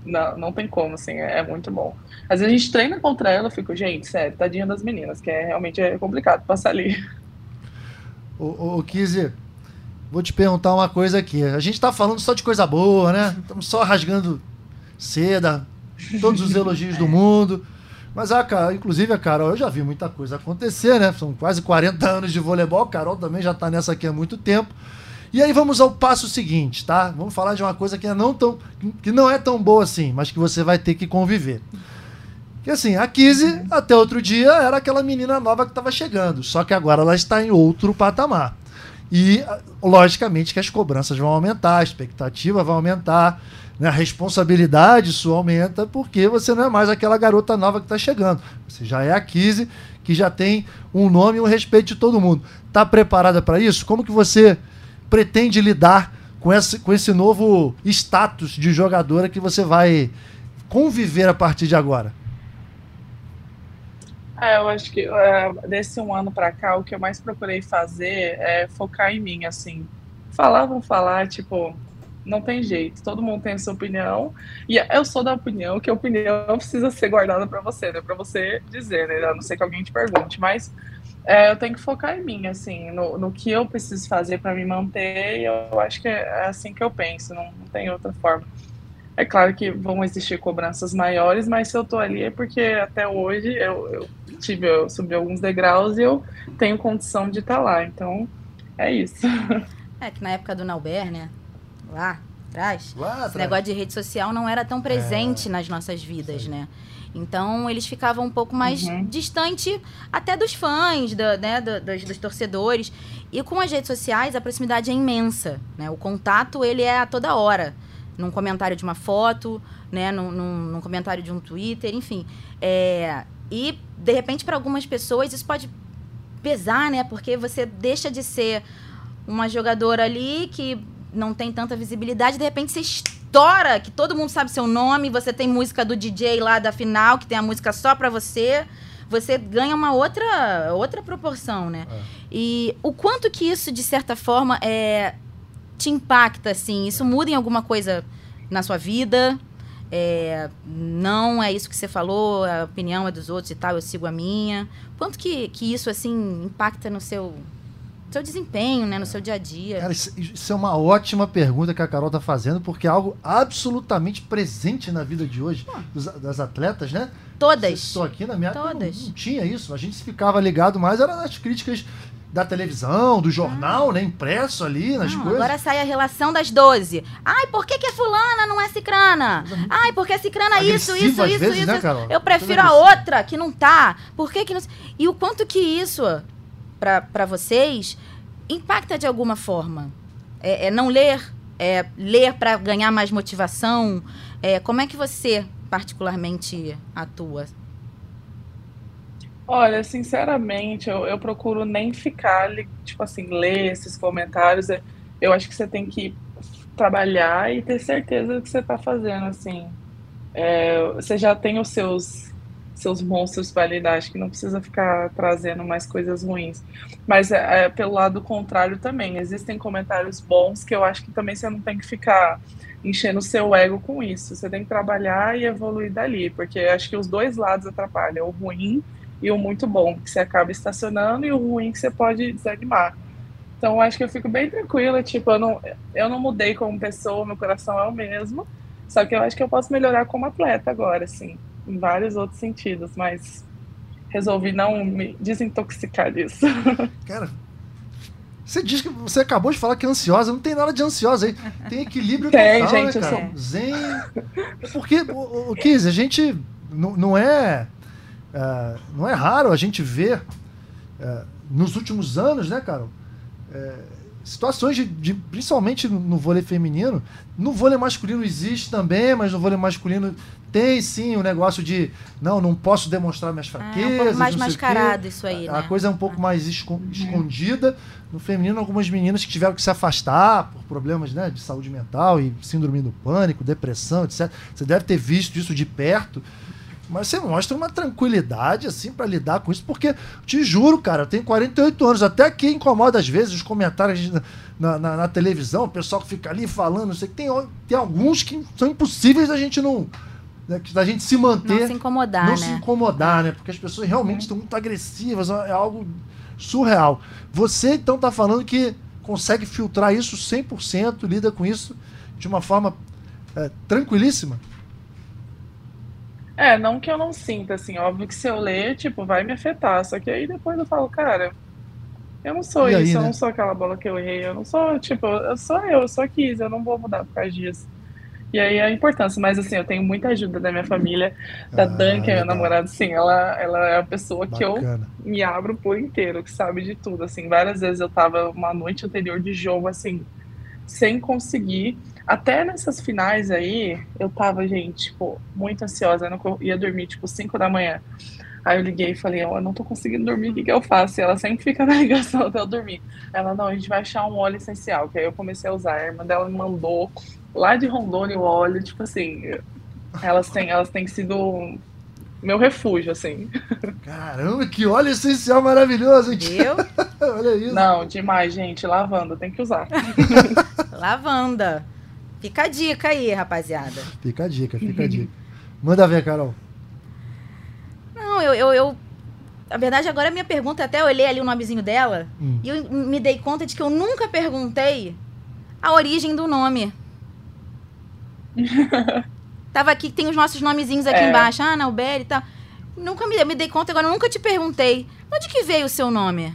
não, não tem como, assim, é, é, muito bom. Às vezes a gente treina contra ela, eu fico, gente, sério, tadinha das meninas, que é realmente é complicado passar ali. Ô, Kizzy, vou te perguntar uma coisa aqui. A gente tá falando só de coisa boa, né? Estamos só rasgando seda, todos os elogios do mundo. Mas, a cara, inclusive, a Carol, eu já vi muita coisa acontecer, né? São quase 40 anos de voleibol. A Carol também já tá nessa aqui há muito tempo. E aí vamos ao passo seguinte, tá? Vamos falar de uma coisa que, é não, tão, que não é tão boa assim, mas que você vai ter que conviver. Que assim, a Kizzy, até outro dia, era aquela menina nova que estava chegando. Só que agora ela está em outro patamar. E, logicamente, que as cobranças vão aumentar, a expectativa vai aumentar, né? a responsabilidade sua aumenta, porque você não é mais aquela garota nova que está chegando. Você já é a Kizzy, que já tem um nome e um respeito de todo mundo. Está preparada para isso? Como que você pretende lidar com esse, com esse novo status de jogadora que você vai conviver a partir de agora? É, eu acho que é, desse um ano para cá, o que eu mais procurei fazer é focar em mim, assim. Falar, vão falar, tipo, não tem jeito, todo mundo tem a sua opinião, e eu sou da opinião que a opinião precisa ser guardada para você, né? Para você dizer, né? A não ser que alguém te pergunte, mas é, eu tenho que focar em mim, assim, no, no que eu preciso fazer para me manter, e eu acho que é assim que eu penso, não, não tem outra forma. É claro que vão existir cobranças maiores, mas se eu tô ali é porque até hoje eu, eu tive, eu subi alguns degraus e eu tenho condição de estar tá lá, então é isso. É que na época do Nauber, né, lá atrás, lá atrás. esse negócio de rede social não era tão presente é. nas nossas vidas, né? Então eles ficavam um pouco mais uhum. distante até dos fãs, do, né, do, dos, dos, torcedores. E com as redes sociais a proximidade é imensa. Né? O contato ele é a toda hora. Num comentário de uma foto, né? num, num, num comentário de um Twitter, enfim. É, e, de repente, para algumas pessoas isso pode pesar, né? Porque você deixa de ser uma jogadora ali que não tem tanta visibilidade, de repente você estoura, que todo mundo sabe seu nome, você tem música do DJ lá da final, que tem a música só pra você, você ganha uma outra, outra proporção, né? É. E o quanto que isso, de certa forma, é, te impacta, assim? Isso muda em alguma coisa na sua vida? É, não é isso que você falou, a opinião é dos outros e tal, eu sigo a minha. Quanto que, que isso, assim, impacta no seu seu desempenho, né, no seu dia a dia? Cara, isso é uma ótima pergunta que a Carol tá fazendo, porque é algo absolutamente presente na vida de hoje dos, das atletas, né? Todas. Estou aqui na minha Todas. Não, não, tinha isso. A gente ficava ligado mais era nas críticas da televisão, do jornal, ah. né? Impresso ali nas não, coisas. Agora sai a relação das 12. Ai, por que, que é fulana não é cicrana? Ai, porque é cicrana isso, isso, isso, vezes, isso. Né, Eu prefiro a outra que não tá. Por que que não... E o quanto que isso para vocês impacta de alguma forma? É, é não ler? É ler para ganhar mais motivação? É, como é que você, particularmente, atua? Olha, sinceramente, eu, eu procuro nem ficar, tipo assim, ler esses comentários. Eu acho que você tem que trabalhar e ter certeza do que você está fazendo, assim. É, você já tem os seus seus monstros para lidar, acho que não precisa ficar trazendo mais coisas ruins. Mas é, é, pelo lado contrário também, existem comentários bons que eu acho que também você não tem que ficar enchendo o seu ego com isso. Você tem que trabalhar e evoluir dali, porque acho que os dois lados atrapalham, o ruim e o muito bom, que você acaba estacionando, e o ruim que você pode desanimar. Então acho que eu fico bem tranquila, tipo, eu não, eu não mudei como pessoa, meu coração é o mesmo, só que eu acho que eu posso melhorar como atleta agora, assim em vários outros sentidos, mas resolvi não me desintoxicar disso. Cara, você diz que você acabou de falar que é ansiosa, não tem nada de ansiosa aí. Tem equilíbrio tem, total, né, gente, né, cara? Zen. Porque, o, o Kiz, a gente não, não é. Uh, não é raro a gente ver uh, nos últimos anos, né, cara? Uh, situações de, de, principalmente no vôlei feminino, no vôlei masculino existe também, mas no vôlei masculino tem sim o um negócio de não, não posso demonstrar minhas fraquezas. É, um pouco mais mascarado isso aí, a, né? A coisa é um pouco mais escondida. No feminino, algumas meninas que tiveram que se afastar por problemas né, de saúde mental e síndrome do pânico, depressão, etc. Você deve ter visto isso de perto. Mas você mostra uma tranquilidade, assim, para lidar com isso, porque, te juro, cara, eu tenho 48 anos, até aqui incomoda às vezes os comentários na, na, na televisão, o pessoal que fica ali falando, não sei, tem, tem alguns que são impossíveis da gente não, né, da gente se manter. Não se incomodar, não né? se incomodar, né? Porque as pessoas realmente estão muito agressivas, é algo surreal. Você então está falando que consegue filtrar isso 100%, lida com isso de uma forma é, tranquilíssima? É, não que eu não sinta, assim, óbvio que se eu ler, tipo, vai me afetar. Só que aí depois eu falo, cara, eu não sou aí, isso, né? eu não sou aquela bola que eu errei, eu não sou, tipo, eu sou eu, eu sou a Kiz, eu não vou mudar por causa disso. E aí a importância, mas assim, eu tenho muita ajuda da minha família, da ah, Dan, que é minha namorada, sim, ela, ela é a pessoa Bacana. que eu me abro por inteiro, que sabe de tudo, assim, várias vezes eu tava uma noite anterior de jogo, assim, sem conseguir, até nessas finais aí, eu tava, gente, tipo, muito ansiosa, eu não ia dormir, tipo, 5 da manhã, Aí eu liguei e falei, oh, eu não tô conseguindo dormir, o que, que eu faço? E ela sempre fica na ligação até eu dormir. Ela, não, a gente vai achar um óleo essencial, que aí eu comecei a usar. A irmã dela me mandou lá de Rondônia o óleo, tipo assim, elas têm, elas têm sido meu refúgio, assim. Caramba, que óleo essencial maravilhoso, hein? Viu? Olha isso. Não, demais, gente. Lavanda, tem que usar. Lavanda. Fica a dica aí, rapaziada. Fica a dica, fica a dica. Manda ver, Carol. Não, eu, eu, eu a verdade, agora a minha pergunta, até eu olhei ali o nomezinho dela, hum. e eu me dei conta de que eu nunca perguntei a origem do nome. Tava aqui, tem os nossos nomezinhos aqui é. embaixo. Ah, Nauber e tal. Nunca me, me dei conta, agora nunca te perguntei. Onde que veio o seu nome?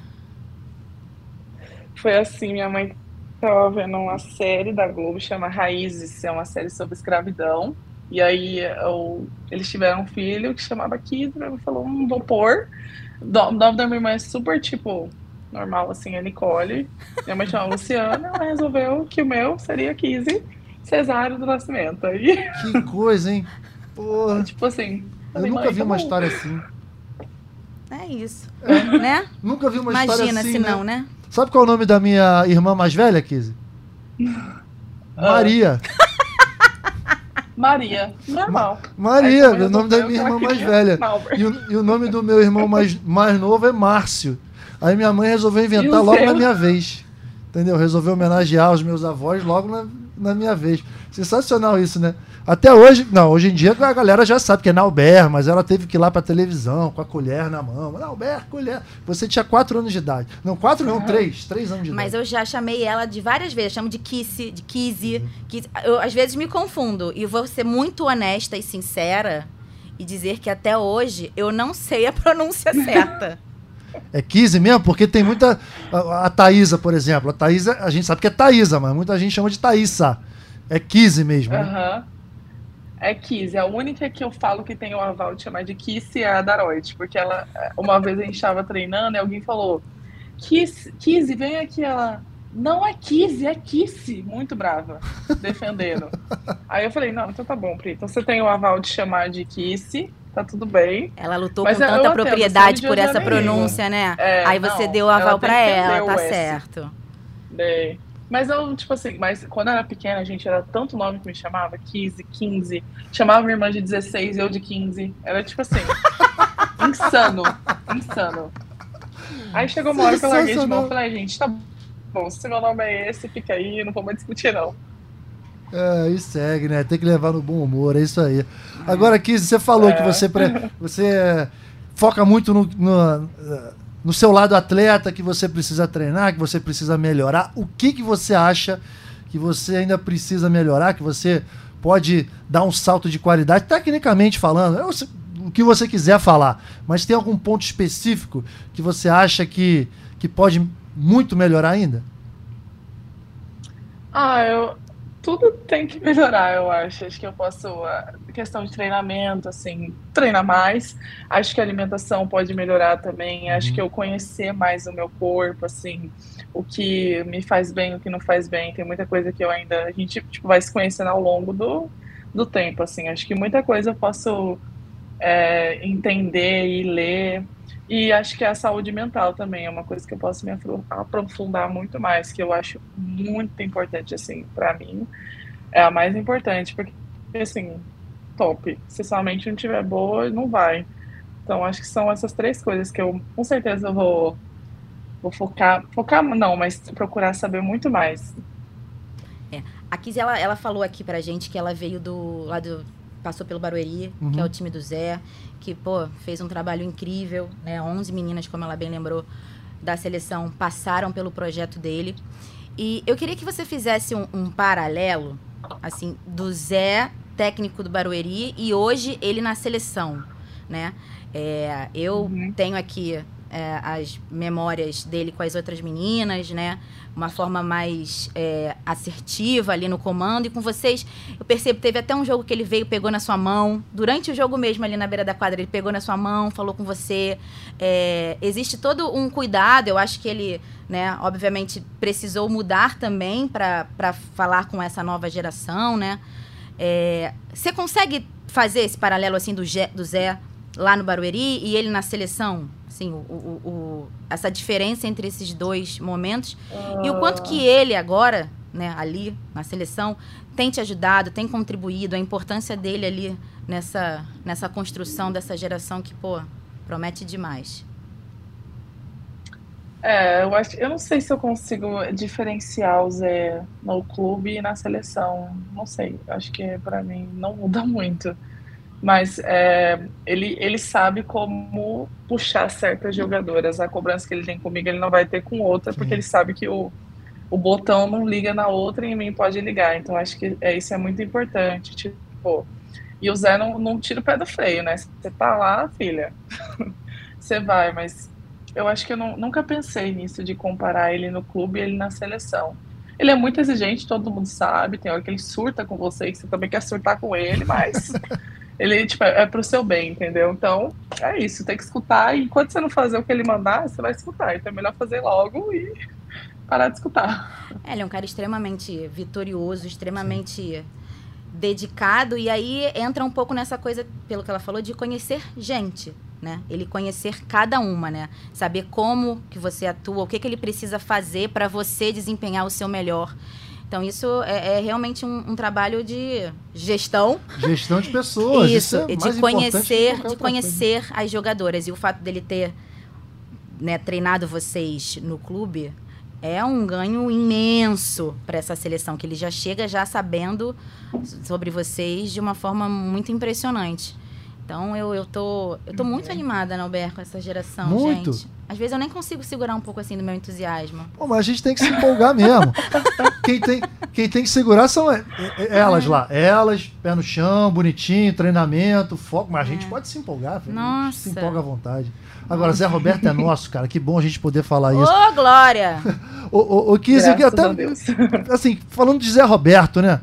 Foi assim, minha mãe estava vendo uma série da Globo, chama Raízes, é uma série sobre escravidão. E aí eu, eles tiveram um filho que chamava Kidra, né, ela falou, um vou pôr. O nome da minha irmã é super, tipo, normal, assim, é Nicole. Minha mãe chamava Luciana, ela resolveu que o meu seria 15 cesárea do nascimento. Aí... Que coisa, hein? Porra. Tipo assim. Eu nunca vi tá uma história assim. É isso. É. Né? Nunca vi uma Imagina história assim. Imagina se né? não, né? né? Sabe qual é o nome da minha irmã mais velha, Kizzy? Ah. Maria. Maria, normal. Ma Maria, o então, nome da minha irmã mais velha. E o, e o, nome do meu irmão mais, mais novo é Márcio. Aí minha mãe resolveu inventar logo seu? na minha vez. Entendeu? Resolveu homenagear os meus avós logo na, na minha vez. Sensacional isso, né? Até hoje, não, hoje em dia a galera já sabe que é Nauber, mas ela teve que ir lá pra televisão com a colher na mão. Nauber, colher. Você tinha quatro anos de idade. Não, quatro não, três. Três anos de idade. Mas eu já chamei ela de várias vezes. Chamo de Kissy, de Kizzy. Uhum. Eu às vezes me confundo. E vou ser muito honesta e sincera e dizer que até hoje eu não sei a pronúncia certa. É Kizzy mesmo? Porque tem muita. A, a Thaísa, por exemplo. A Thaísa, a gente sabe que é Thaísa, mas muita gente chama de Thaísa. É Kizzy mesmo. Aham. Né? Uhum. É Kizzy. A única que eu falo que tem o aval de chamar de Kissy é a Daroit. Porque ela, uma vez a gente estava treinando e alguém falou: Kizzy, vem aqui. Ela. Não é Kizzy, é Kissy. Muito brava, defendendo. Aí eu falei: não, então tá bom, Pri. Então você tem o aval de chamar de Kissy tá tudo bem. Ela lutou com tanta propriedade por essa pronúncia, né? É, Aí você não, deu o aval para ela, tá certo. Dei. Mas eu, tipo assim, mas quando eu era pequena, a gente era tanto nome que me chamava, 15, 15. Chamava minha irmã de 16 e eu de 15. Era tipo assim, insano, insano. Aí chegou uma hora que eu larguei de mão e falei, gente, tá bom, se meu nome é esse, fica aí, não vou mais discutir não. É, e segue, né? Tem que levar no bom humor, é isso aí. Agora, Kiz, você falou é. que você, você foca muito no, no, no, seu lado atleta, que você precisa treinar, que você precisa melhorar. O que, que você acha que você ainda precisa melhorar, que você pode dar um salto de qualidade, tecnicamente falando, eu, o que você quiser falar, mas tem algum ponto específico que você acha que, que pode muito melhorar ainda? Ah, eu, tudo tem que melhorar, eu acho. Acho que eu posso. A questão de treinamento, assim, treinar mais. Acho que a alimentação pode melhorar também. Acho uhum. que eu conhecer mais o meu corpo, assim, o que me faz bem, o que não faz bem. Tem muita coisa que eu ainda. A gente tipo, vai se conhecendo ao longo do, do tempo, assim. Acho que muita coisa eu posso é, entender e ler. E acho que a saúde mental também é uma coisa que eu posso me aprofundar muito mais, que eu acho muito importante, assim, para mim. É a mais importante, porque, assim, top. Se sua mente não estiver boa, não vai. Então, acho que são essas três coisas que eu, com certeza, vou, vou focar. Focar, não, mas procurar saber muito mais. É. A Kiz, ela, ela falou aqui pra gente que ela veio do lado passou pelo Barueri, uhum. que é o time do Zé, que, pô, fez um trabalho incrível, né? 11 meninas, como ela bem lembrou, da seleção passaram pelo projeto dele. E eu queria que você fizesse um, um paralelo, assim, do Zé, técnico do Barueri, e hoje ele na seleção, né? É, eu uhum. tenho aqui é, as memórias dele com as outras meninas, né? Uma forma mais é, assertiva ali no comando. E com vocês, eu percebo, teve até um jogo que ele veio, pegou na sua mão. Durante o jogo mesmo, ali na beira da quadra, ele pegou na sua mão, falou com você. É, existe todo um cuidado, eu acho que ele né? Obviamente precisou mudar também para falar com essa nova geração, né? É, você consegue fazer esse paralelo assim do, do Zé lá no Barueri e ele na seleção? Assim, o, o, o, essa diferença entre esses dois momentos e o quanto que ele agora, né, ali na seleção, tem te ajudado, tem contribuído, a importância dele ali nessa, nessa construção dessa geração que, pô, promete demais. É, eu acho, eu não sei se eu consigo diferenciar o Zé no clube e na seleção. Não sei. Acho que para mim não muda muito. Mas é, ele, ele sabe como puxar certas jogadoras. A cobrança que ele tem comigo, ele não vai ter com outra, porque ele sabe que o, o botão não liga na outra e em mim pode ligar. Então acho que é, isso é muito importante. Tipo, e o Zé não, não tira o pé do freio, né? Você tá lá, filha, você vai, mas eu acho que eu não, nunca pensei nisso de comparar ele no clube e ele na seleção. Ele é muito exigente, todo mundo sabe. Tem hora que ele surta com você, que você também quer surtar com ele, mas ele tipo, é pro seu bem, entendeu? Então, é isso, tem que escutar. E enquanto você não fazer o que ele mandar, você vai escutar. Então é melhor fazer logo e parar de escutar. É, ele é um cara extremamente vitorioso, extremamente Sim. dedicado. E aí entra um pouco nessa coisa, pelo que ela falou, de conhecer gente né? Ele conhecer cada uma, né? Saber como que você atua, o que, que ele precisa fazer para você desempenhar o seu melhor. Então, isso é, é realmente um, um, trabalho de gestão. Gestão de pessoas. Isso, isso é de conhecer, de conhecer as jogadoras. E o fato dele ter né, treinado vocês no clube é um ganho imenso para essa seleção, que ele já chega já sabendo sobre vocês de uma forma muito impressionante. Então eu, eu tô. Eu tô muito animada, Albert, né, com essa geração, muito. gente. Às vezes eu nem consigo segurar um pouco assim do meu entusiasmo. Pô, mas a gente tem que se empolgar mesmo. quem, tem, quem tem que segurar são elas lá. Elas, pé no chão, bonitinho, treinamento, foco. Mas a gente é. pode se empolgar, filho. Nossa. A gente se empolga à vontade. Agora, Zé Roberto é nosso, cara. Que bom a gente poder falar isso. Ô, Glória! o, o, o Kiz, até, assim, falando de Zé Roberto, né?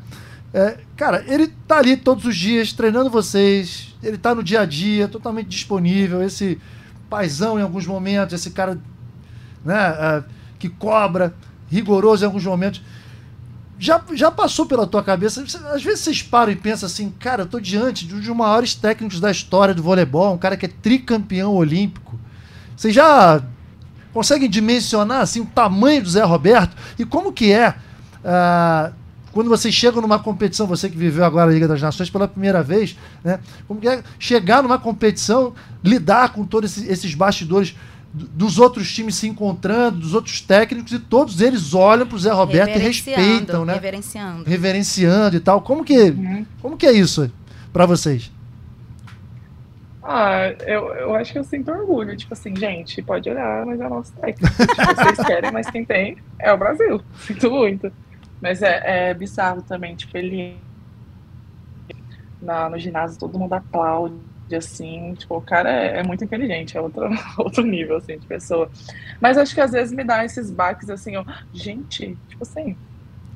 É, cara, ele tá ali todos os dias treinando vocês, ele tá no dia a dia, totalmente disponível, esse paizão em alguns momentos, esse cara né, é, que cobra, rigoroso em alguns momentos. Já, já passou pela tua cabeça? Às vezes vocês param e pensam assim, cara, eu tô diante de um dos maiores técnicos da história do voleibol, um cara que é tricampeão olímpico. Vocês já conseguem dimensionar assim, o tamanho do Zé Roberto e como que é uh, quando você chega numa competição, você que viveu agora a Liga das Nações pela primeira vez, né? Como é chegar numa competição, lidar com todos esses, esses bastidores dos outros times se encontrando, dos outros técnicos, e todos eles olham para o Zé Roberto e respeitam, né? Reverenciando. Reverenciando e tal. Como que, uhum. como que é isso para vocês? Ah, eu, eu acho que eu sinto orgulho. Tipo assim, gente, pode olhar, mas é o nosso técnico. tipo, vocês querem, mas quem tem é o Brasil. Sinto muito. Mas é, é bizarro também, tipo, ele na, no ginásio todo mundo aplaude, assim, tipo, o cara é, é, muito inteligente, é outro, outro nível, assim, de pessoa. Mas acho que às vezes me dá esses baques, assim, ó, gente, tipo assim,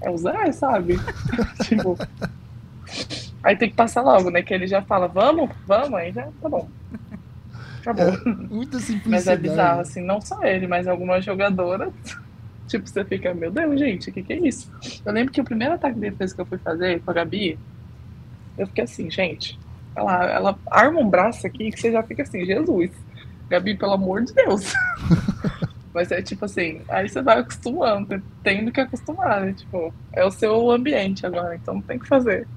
é o Zé, sabe? tipo, aí tem que passar logo, né, que ele já fala, vamos, vamos, aí já, tá bom. Acabou. É, muita simplicidade. Mas é bizarro, assim, não só ele, mas algumas jogadoras Tipo, você fica, meu Deus, gente, o que, que é isso? Eu lembro que o primeiro ataque de defesa que eu fui fazer com a Gabi, eu fiquei assim, gente, ela, ela arma um braço aqui que você já fica assim, Jesus, Gabi, pelo amor de Deus. Mas é tipo assim, aí você vai acostumando, tendo que acostumar, né? Tipo, é o seu ambiente agora, então tem que fazer.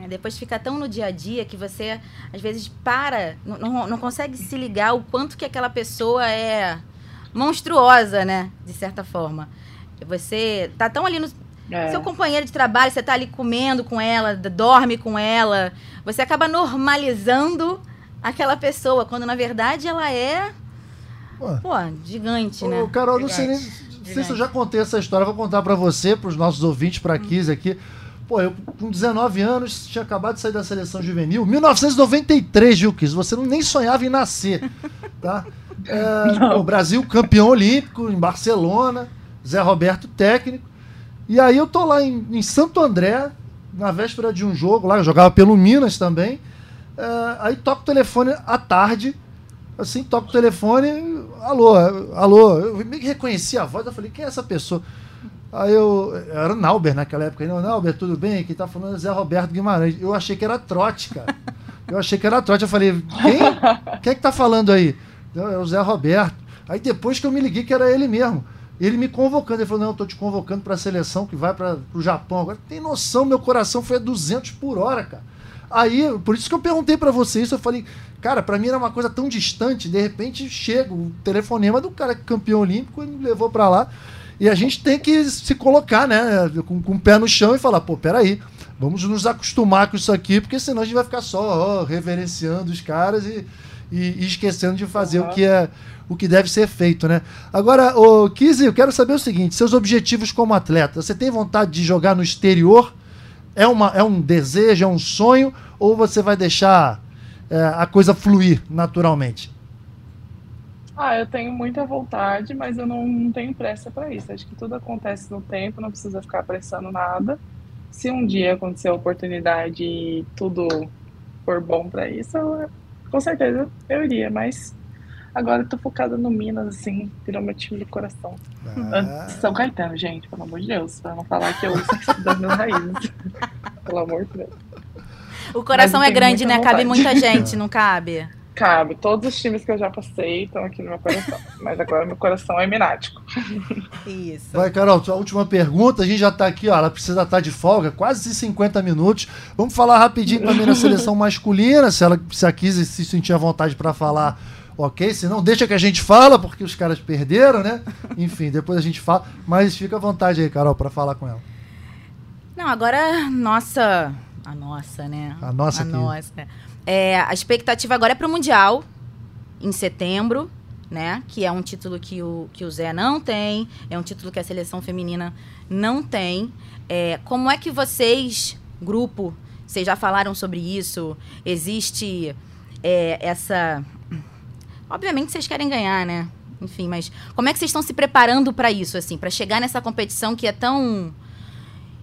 É, depois fica tão no dia a dia que você, às vezes, para, não, não consegue se ligar o quanto que aquela pessoa é monstruosa, né? De certa forma. Você tá tão ali no. É. Seu companheiro de trabalho, você tá ali comendo com ela, dorme com ela. Você acaba normalizando aquela pessoa, quando na verdade ela é Pô, gigante, né? Ô, Carol, não sei nem. Não sei se eu já contei essa história, vou contar para você, para os nossos ouvintes, para a Kiz aqui. Pô, eu com 19 anos tinha acabado de sair da seleção juvenil. 1993, viu, Kiz? Você não, nem sonhava em nascer, tá? É, o Brasil campeão olímpico em Barcelona, Zé Roberto técnico. E aí eu tô lá em, em Santo André, na véspera de um jogo lá, eu jogava pelo Minas também. É, aí toco o telefone à tarde, assim, toco o telefone, alô, alô. Eu meio que reconheci a voz, eu falei, quem é essa pessoa? Aí eu. Era o Nauber naquela época. Não, Nauber, tudo bem? Quem tá falando é Zé Roberto Guimarães. Eu achei que era trote, cara. Eu achei que era trote. Eu falei, quem? Quem é que tá falando aí? É o Zé Roberto. Aí depois que eu me liguei que era ele mesmo. Ele me convocando. Ele falou: Não, eu tô te convocando para a seleção que vai para o Japão. Agora tem noção, meu coração foi a 200 por hora, cara. Aí, por isso que eu perguntei para você isso. Eu falei: Cara, para mim era uma coisa tão distante. De repente chega o telefonema do cara é campeão olímpico e me levou para lá. E a gente tem que se colocar, né, com, com o pé no chão e falar: Pô, peraí. Vamos nos acostumar com isso aqui, porque senão a gente vai ficar só ó, reverenciando os caras e, e, e esquecendo de fazer uhum. o que é o que deve ser feito, né? Agora, o Kizzy, eu quero saber o seguinte: seus objetivos como atleta, você tem vontade de jogar no exterior? É, uma, é um desejo, é um sonho, ou você vai deixar é, a coisa fluir naturalmente? Ah, eu tenho muita vontade, mas eu não, não tenho pressa para isso. Acho que tudo acontece no tempo, não precisa ficar apressando nada. Se um dia acontecer a oportunidade e tudo for bom para isso, eu com certeza eu iria, mas agora eu tô focada no Minas, assim, virou meu time do coração. Ah. São Caetano, gente, pelo amor de Deus, pra não falar que eu uso das minhas raízes. pelo amor de Deus. O coração é grande, né? Cabe muita gente, não cabe? Cabe. Todos os times que eu já passei estão aqui no meu coração. Mas agora meu coração é minático. Isso. Vai, Carol, sua última pergunta. A gente já está aqui, ó. Ela precisa estar de folga, quase 50 minutos. Vamos falar rapidinho também na seleção masculina, se, ela, se a Kizzy se sentir à vontade para falar. Ok, se não, deixa que a gente fala, porque os caras perderam, né? Enfim, depois a gente fala. Mas fica à vontade aí, Carol, para falar com ela. Não, agora, nossa. A nossa, né? A nossa A aqui. nossa. É, a expectativa agora é para o Mundial, em setembro, né? Que é um título que o, que o Zé não tem, é um título que a seleção feminina não tem. É, como é que vocês, grupo, vocês já falaram sobre isso? Existe é, essa. Obviamente vocês querem ganhar, né? Enfim, mas como é que vocês estão se preparando para isso, assim, para chegar nessa competição que é tão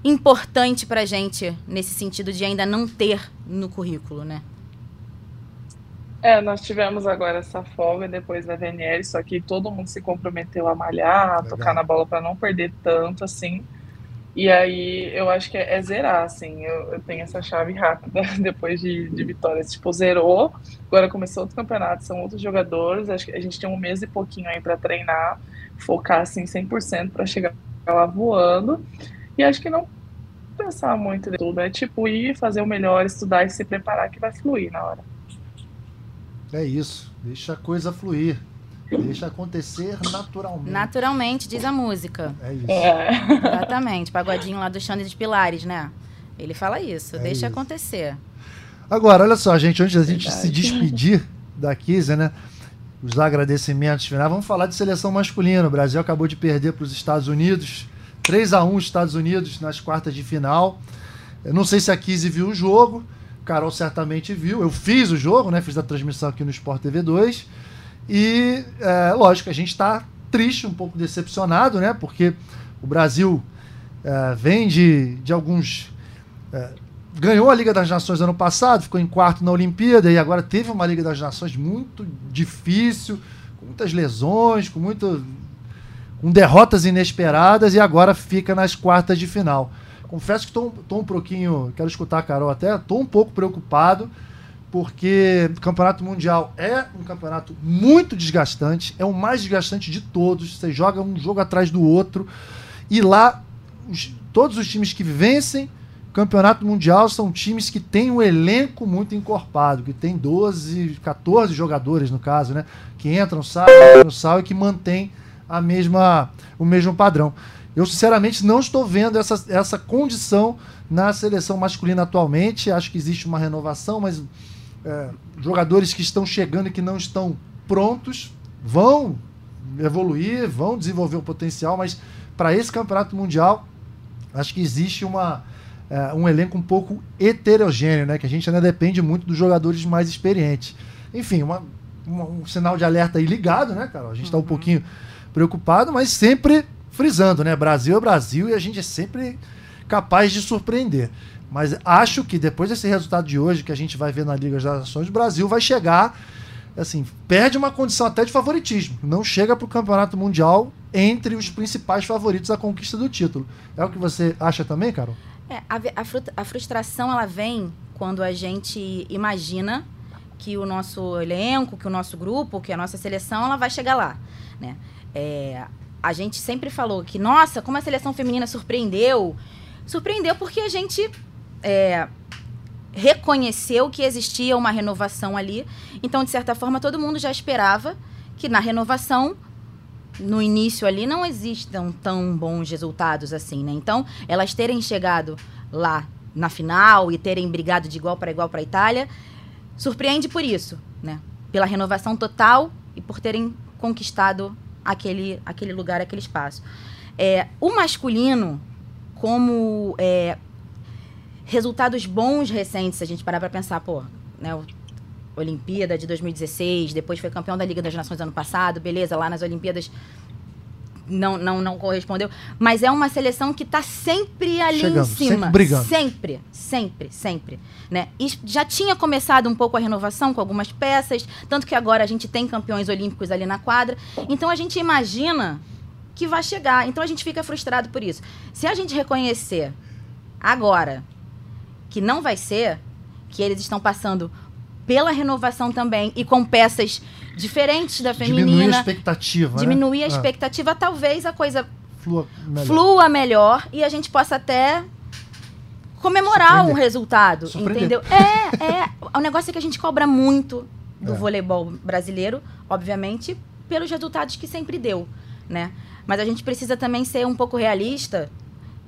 importante para gente nesse sentido de ainda não ter no currículo, né? É, nós tivemos agora essa folga depois da VNL, só que todo mundo se comprometeu a malhar, a tocar na bola para não perder tanto, assim. E aí eu acho que é, é zerar, assim. Eu, eu, tenho essa chave rápida depois de, de vitórias. Tipo, zerou, agora começou outro campeonato, são outros jogadores. Acho que a gente tem um mês e pouquinho aí para treinar, focar assim 100% para chegar lá voando. E acho que não pensar muito de tudo, é tipo ir fazer o melhor, estudar e se preparar que vai fluir na hora. É isso. Deixa a coisa fluir. Deixa acontecer naturalmente. Naturalmente, diz a música. É isso. É. Exatamente. Pagodinho lá do Xande de Pilares, né? Ele fala isso. É deixa isso. acontecer. Agora, olha só, gente. Antes da gente Verdade. se despedir da Kisa, né? Os agradecimentos finais. Vamos falar de seleção masculina. O Brasil acabou de perder para os Estados Unidos. 3 a 1 Estados Unidos nas quartas de final. Eu não sei se a Kise viu o jogo. Carol certamente viu. Eu fiz o jogo, né? Fiz a transmissão aqui no Sport TV 2. E, é, lógico, a gente está triste, um pouco decepcionado, né? Porque o Brasil é, vem de, de alguns. É, ganhou a Liga das Nações ano passado, ficou em quarto na Olimpíada e agora teve uma Liga das Nações muito difícil, com muitas lesões, com muito, com derrotas inesperadas e agora fica nas quartas de final. Confesso que estou um pouquinho. Quero escutar a Carol até. Estou um pouco preocupado, porque o Campeonato Mundial é um campeonato muito desgastante. É o mais desgastante de todos. Você joga um jogo atrás do outro. E lá, os, todos os times que vencem o Campeonato Mundial são times que têm um elenco muito encorpado, que tem 12, 14 jogadores, no caso, né? Que entram, saem, entram, saem e que mantém a mesma, o mesmo padrão. Eu, sinceramente, não estou vendo essa, essa condição na seleção masculina atualmente. Acho que existe uma renovação, mas é, jogadores que estão chegando e que não estão prontos vão evoluir, vão desenvolver um potencial, mas para esse campeonato mundial, acho que existe uma, é, um elenco um pouco heterogêneo, né? Que a gente ainda depende muito dos jogadores mais experientes. Enfim, uma, uma, um sinal de alerta aí ligado, né, cara? A gente está um uhum. pouquinho preocupado, mas sempre frisando, né? Brasil é Brasil e a gente é sempre capaz de surpreender. Mas acho que depois desse resultado de hoje que a gente vai ver na Liga das Nações, o Brasil vai chegar, assim, perde uma condição até de favoritismo. Não chega para o Campeonato Mundial entre os principais favoritos à conquista do título. É o que você acha também, Carol? É, a, a, frustração ela vem quando a gente imagina que o nosso elenco, que o nosso grupo, que a nossa seleção, ela vai chegar lá, né? É, a gente sempre falou que, nossa, como a seleção feminina surpreendeu. Surpreendeu porque a gente é, reconheceu que existia uma renovação ali. Então, de certa forma, todo mundo já esperava que na renovação, no início ali, não existam tão bons resultados assim, né? Então, elas terem chegado lá na final e terem brigado de igual para igual para a Itália, surpreende por isso, né? Pela renovação total e por terem conquistado aquele, aquele lugar, aquele espaço. É, o masculino, como é, resultados bons recentes, se a gente parar para pensar, pô, né, Olimpíada de 2016, depois foi campeão da Liga das Nações ano passado, beleza, lá nas Olimpíadas não, não, não correspondeu. Mas é uma seleção que está sempre ali Chegando, em cima. Sempre brigando. Sempre, sempre, sempre. Né? E já tinha começado um pouco a renovação com algumas peças, tanto que agora a gente tem campeões olímpicos ali na quadra. Então a gente imagina que vai chegar. Então a gente fica frustrado por isso. Se a gente reconhecer agora que não vai ser, que eles estão passando pela renovação também e com peças diferentes da feminina. Diminuir a expectativa. Né? Diminuir né? a expectativa, talvez a coisa flua melhor. flua melhor e a gente possa até comemorar o resultado, entendeu? É, é. O negócio é que a gente cobra muito do é. voleibol brasileiro, obviamente, pelos resultados que sempre deu, né? Mas a gente precisa também ser um pouco realista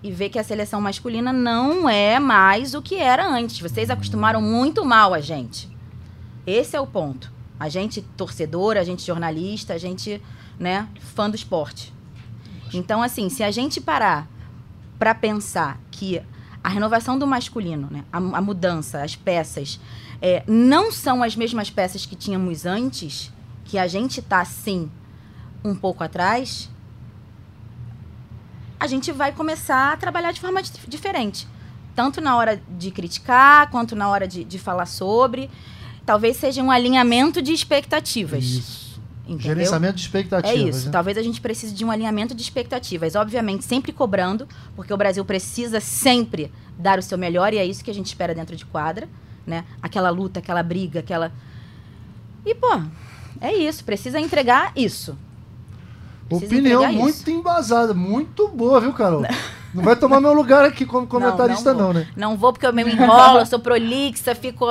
e ver que a seleção masculina não é mais o que era antes. Vocês acostumaram muito mal a gente. Esse é o ponto. A gente torcedor, a gente jornalista, a gente, né, fã do esporte. Então, assim, se a gente parar para pensar que a renovação do masculino, né, a, a mudança, as peças, é, não são as mesmas peças que tínhamos antes, que a gente tá, sim, um pouco atrás, a gente vai começar a trabalhar de forma diferente. Tanto na hora de criticar, quanto na hora de, de falar sobre talvez seja um alinhamento de expectativas. Isso. Entendeu? Gerenciamento de expectativas. É isso. Né? Talvez a gente precise de um alinhamento de expectativas. Obviamente, sempre cobrando, porque o Brasil precisa sempre dar o seu melhor e é isso que a gente espera dentro de quadra, né? Aquela luta, aquela briga, aquela. E, pô, é isso. Precisa entregar isso. Precisa Opinião muito isso. embasada, muito boa, viu, Carol? Não vai tomar meu lugar aqui como comentarista, não, não, não, né? Não vou, porque eu me enrolo, sou prolixa, fico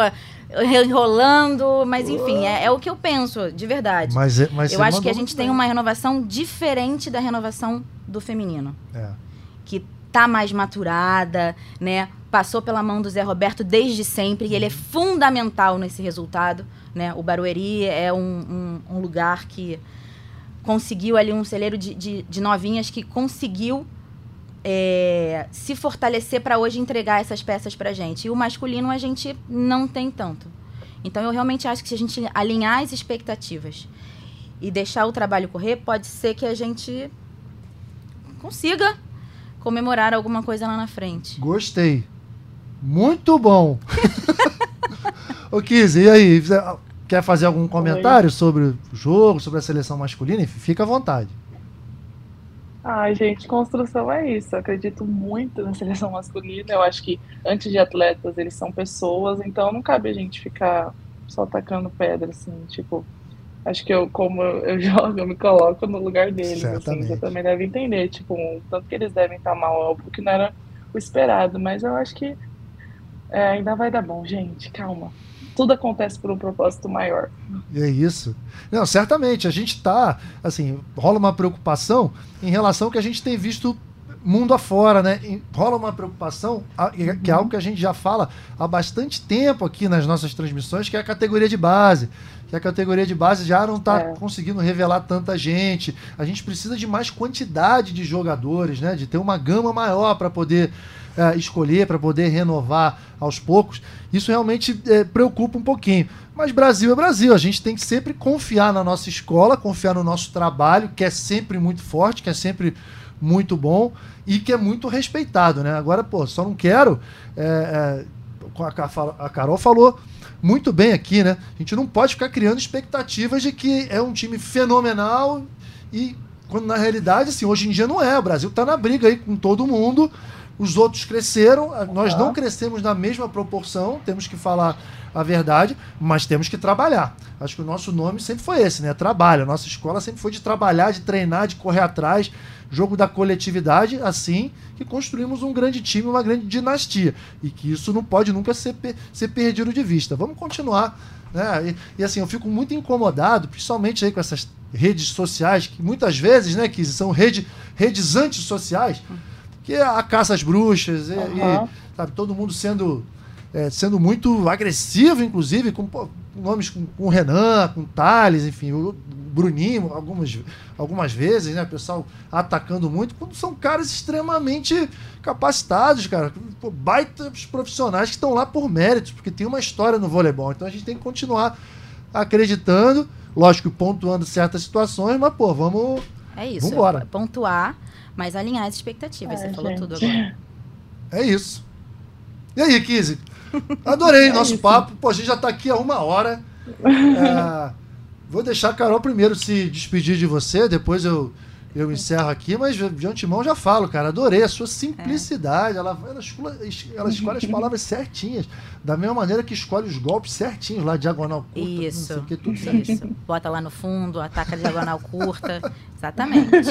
enrolando, mas enfim, é, é, o que eu penso, de verdade. Mas, é, mas eu acho que a gente tem uma renovação diferente da renovação do feminino. É. Que tá mais maturada, né? Passou pela mão do Zé Roberto desde sempre e ele é fundamental nesse resultado, né? O Barueri é um, um, um lugar que conseguiu ali um celeiro de, de, de novinhas que conseguiu é, se fortalecer para hoje entregar essas peças para gente. E o masculino a gente não tem tanto. Então eu realmente acho que se a gente alinhar as expectativas e deixar o trabalho correr, pode ser que a gente consiga comemorar alguma coisa lá na frente. Gostei. Muito bom. Ô Kizzy, e aí? Quer fazer algum comentário Oi. sobre o jogo, sobre a seleção masculina? Fica à vontade. Ai, gente, construção é isso. Eu acredito muito na seleção masculina. Eu acho que antes de atletas, eles são pessoas, então não cabe a gente ficar só atacando pedra, assim, tipo. Acho que eu, como eu, jogo, eu me coloco no lugar deles, assim, você também deve entender, tipo, um, tanto que eles devem estar mal, óbvio que não era o esperado, mas eu acho que é, ainda vai dar bom, gente, calma tudo acontece por um propósito maior. É isso. Não, certamente, a gente está, assim, rola uma preocupação em relação ao que a gente tem visto mundo afora, né? Rola uma preocupação, que é algo que a gente já fala há bastante tempo aqui nas nossas transmissões, que é a categoria de base. Que a categoria de base já não está é. conseguindo revelar tanta gente. A gente precisa de mais quantidade de jogadores, né? De ter uma gama maior para poder é, escolher, para poder renovar aos poucos. Isso realmente é, preocupa um pouquinho. Mas Brasil é Brasil, a gente tem que sempre confiar na nossa escola, confiar no nosso trabalho, que é sempre muito forte, que é sempre muito bom e que é muito respeitado, né? Agora, pô, só não quero. É, é, a Carol falou muito bem aqui, né? A gente não pode ficar criando expectativas de que é um time fenomenal e quando na realidade, assim, hoje em dia não é. O Brasil está na briga aí com todo mundo. Os outros cresceram, nós não crescemos na mesma proporção, temos que falar a verdade, mas temos que trabalhar. Acho que o nosso nome sempre foi esse, né? Trabalho. A nossa escola sempre foi de trabalhar, de treinar, de correr atrás, jogo da coletividade, assim que construímos um grande time, uma grande dinastia. E que isso não pode nunca ser, ser perdido de vista. Vamos continuar. Né? E, e assim, eu fico muito incomodado, principalmente aí com essas redes sociais, que muitas vezes, né, que são rede, redes antissociais, que é a caça às bruxas, e, uhum. e sabe, todo mundo sendo é, sendo muito agressivo, inclusive, com pô, nomes com, com o Renan, com o Thales, enfim, o Bruninho, algumas, algumas vezes, né? O pessoal atacando muito, quando são caras extremamente capacitados, cara. Pô, baitas profissionais que estão lá por méritos, porque tem uma história no voleibol. Então a gente tem que continuar acreditando, lógico, pontuando certas situações, mas, pô, vamos. É isso. Vambora. Pontuar, mas alinhar as expectativas. É, Você falou tudo agora. É isso. E aí, Kizzy? Adorei é nosso isso. papo. Pô, a gente já está aqui há uma hora. É, vou deixar a Carol primeiro se despedir de você, depois eu, eu encerro aqui, mas de antemão já falo, cara. Adorei a sua simplicidade. É. Ela, ela, escolhe, ela escolhe as palavras certinhas. Da mesma maneira que escolhe os golpes certinhos lá, diagonal curta. Isso. Que, tudo isso. Bota lá no fundo, ataca diagonal curta. Exatamente.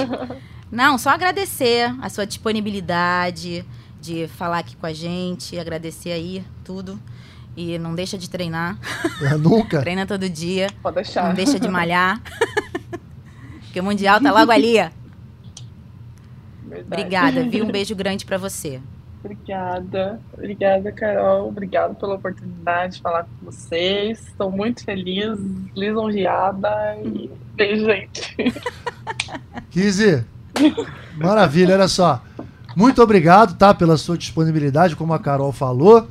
Não, só agradecer a sua disponibilidade de falar aqui com a gente, agradecer aí tudo. E não deixa de treinar. É, nunca. Treina todo dia. Pode deixar. Não deixa de malhar. Porque o Mundial tá logo ali. Verdade. Obrigada, viu? Um beijo grande para você. Obrigada, obrigada, Carol. Obrigada pela oportunidade de falar com vocês. Estou muito feliz, lisonjeada e beijo, gente. Kizzy, maravilha, olha só. Muito obrigado, tá, pela sua disponibilidade, como a Carol falou.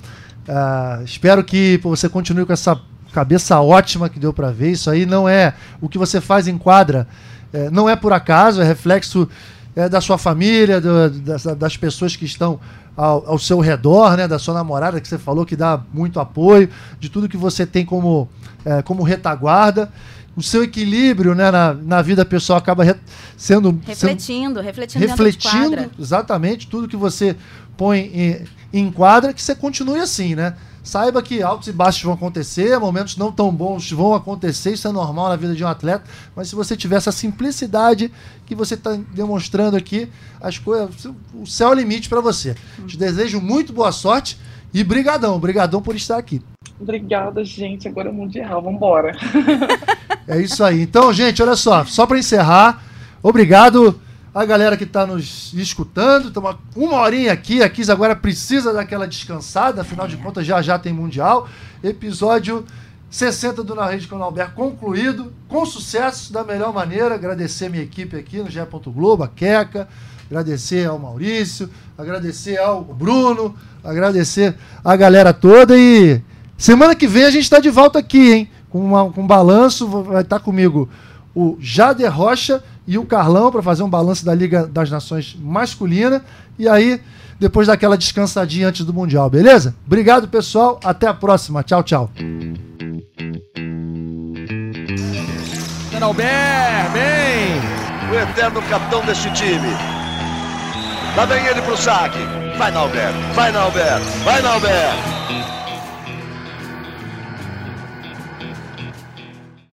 Uh, espero que você continue com essa cabeça ótima que deu para ver. Isso aí não é o que você faz em quadra, é, não é por acaso, é reflexo é, da sua família, do, das, das, pessoas que estão ao, ao, seu redor, né, da sua namorada que você falou que dá muito apoio, de tudo que você tem como, é, como retaguarda o seu equilíbrio né, na, na vida pessoal acaba re, sendo. Refletindo, sendo, refletindo. Refletindo, exatamente, tudo que você põe em, em quadra, que você continue assim, né? Saiba que altos e baixos vão acontecer, momentos não tão bons vão acontecer, isso é normal na vida de um atleta, mas se você tiver essa simplicidade que você está demonstrando aqui, as coisas, o céu é o limite para você. Te desejo muito boa sorte e brigadão, brigadão por estar aqui. Obrigada, gente. Agora é mundial, vambora. É isso aí. Então, gente, olha só, só para encerrar, obrigado a galera que está nos escutando. Estamos uma horinha aqui. A Kiss agora precisa daquela descansada, afinal de contas já já tem Mundial. Episódio 60 do Na Rede com o Alberto concluído, com sucesso, da melhor maneira. Agradecer minha equipe aqui no GE. Globo, a Queca, agradecer ao Maurício, agradecer ao Bruno, agradecer a galera toda e semana que vem a gente está de volta aqui, hein? com, uma, com um balanço. Vai estar comigo o Jader Rocha e o Carlão para fazer um balanço da Liga das Nações masculina. E aí, depois daquela descansadinha antes do Mundial, beleza? Obrigado, pessoal. Até a próxima. Tchau, tchau. Albert, bem! O eterno capitão deste time. Lá vem ele pro saque. Vai, Nalber. Vai, Nalber. Vai, Nalber.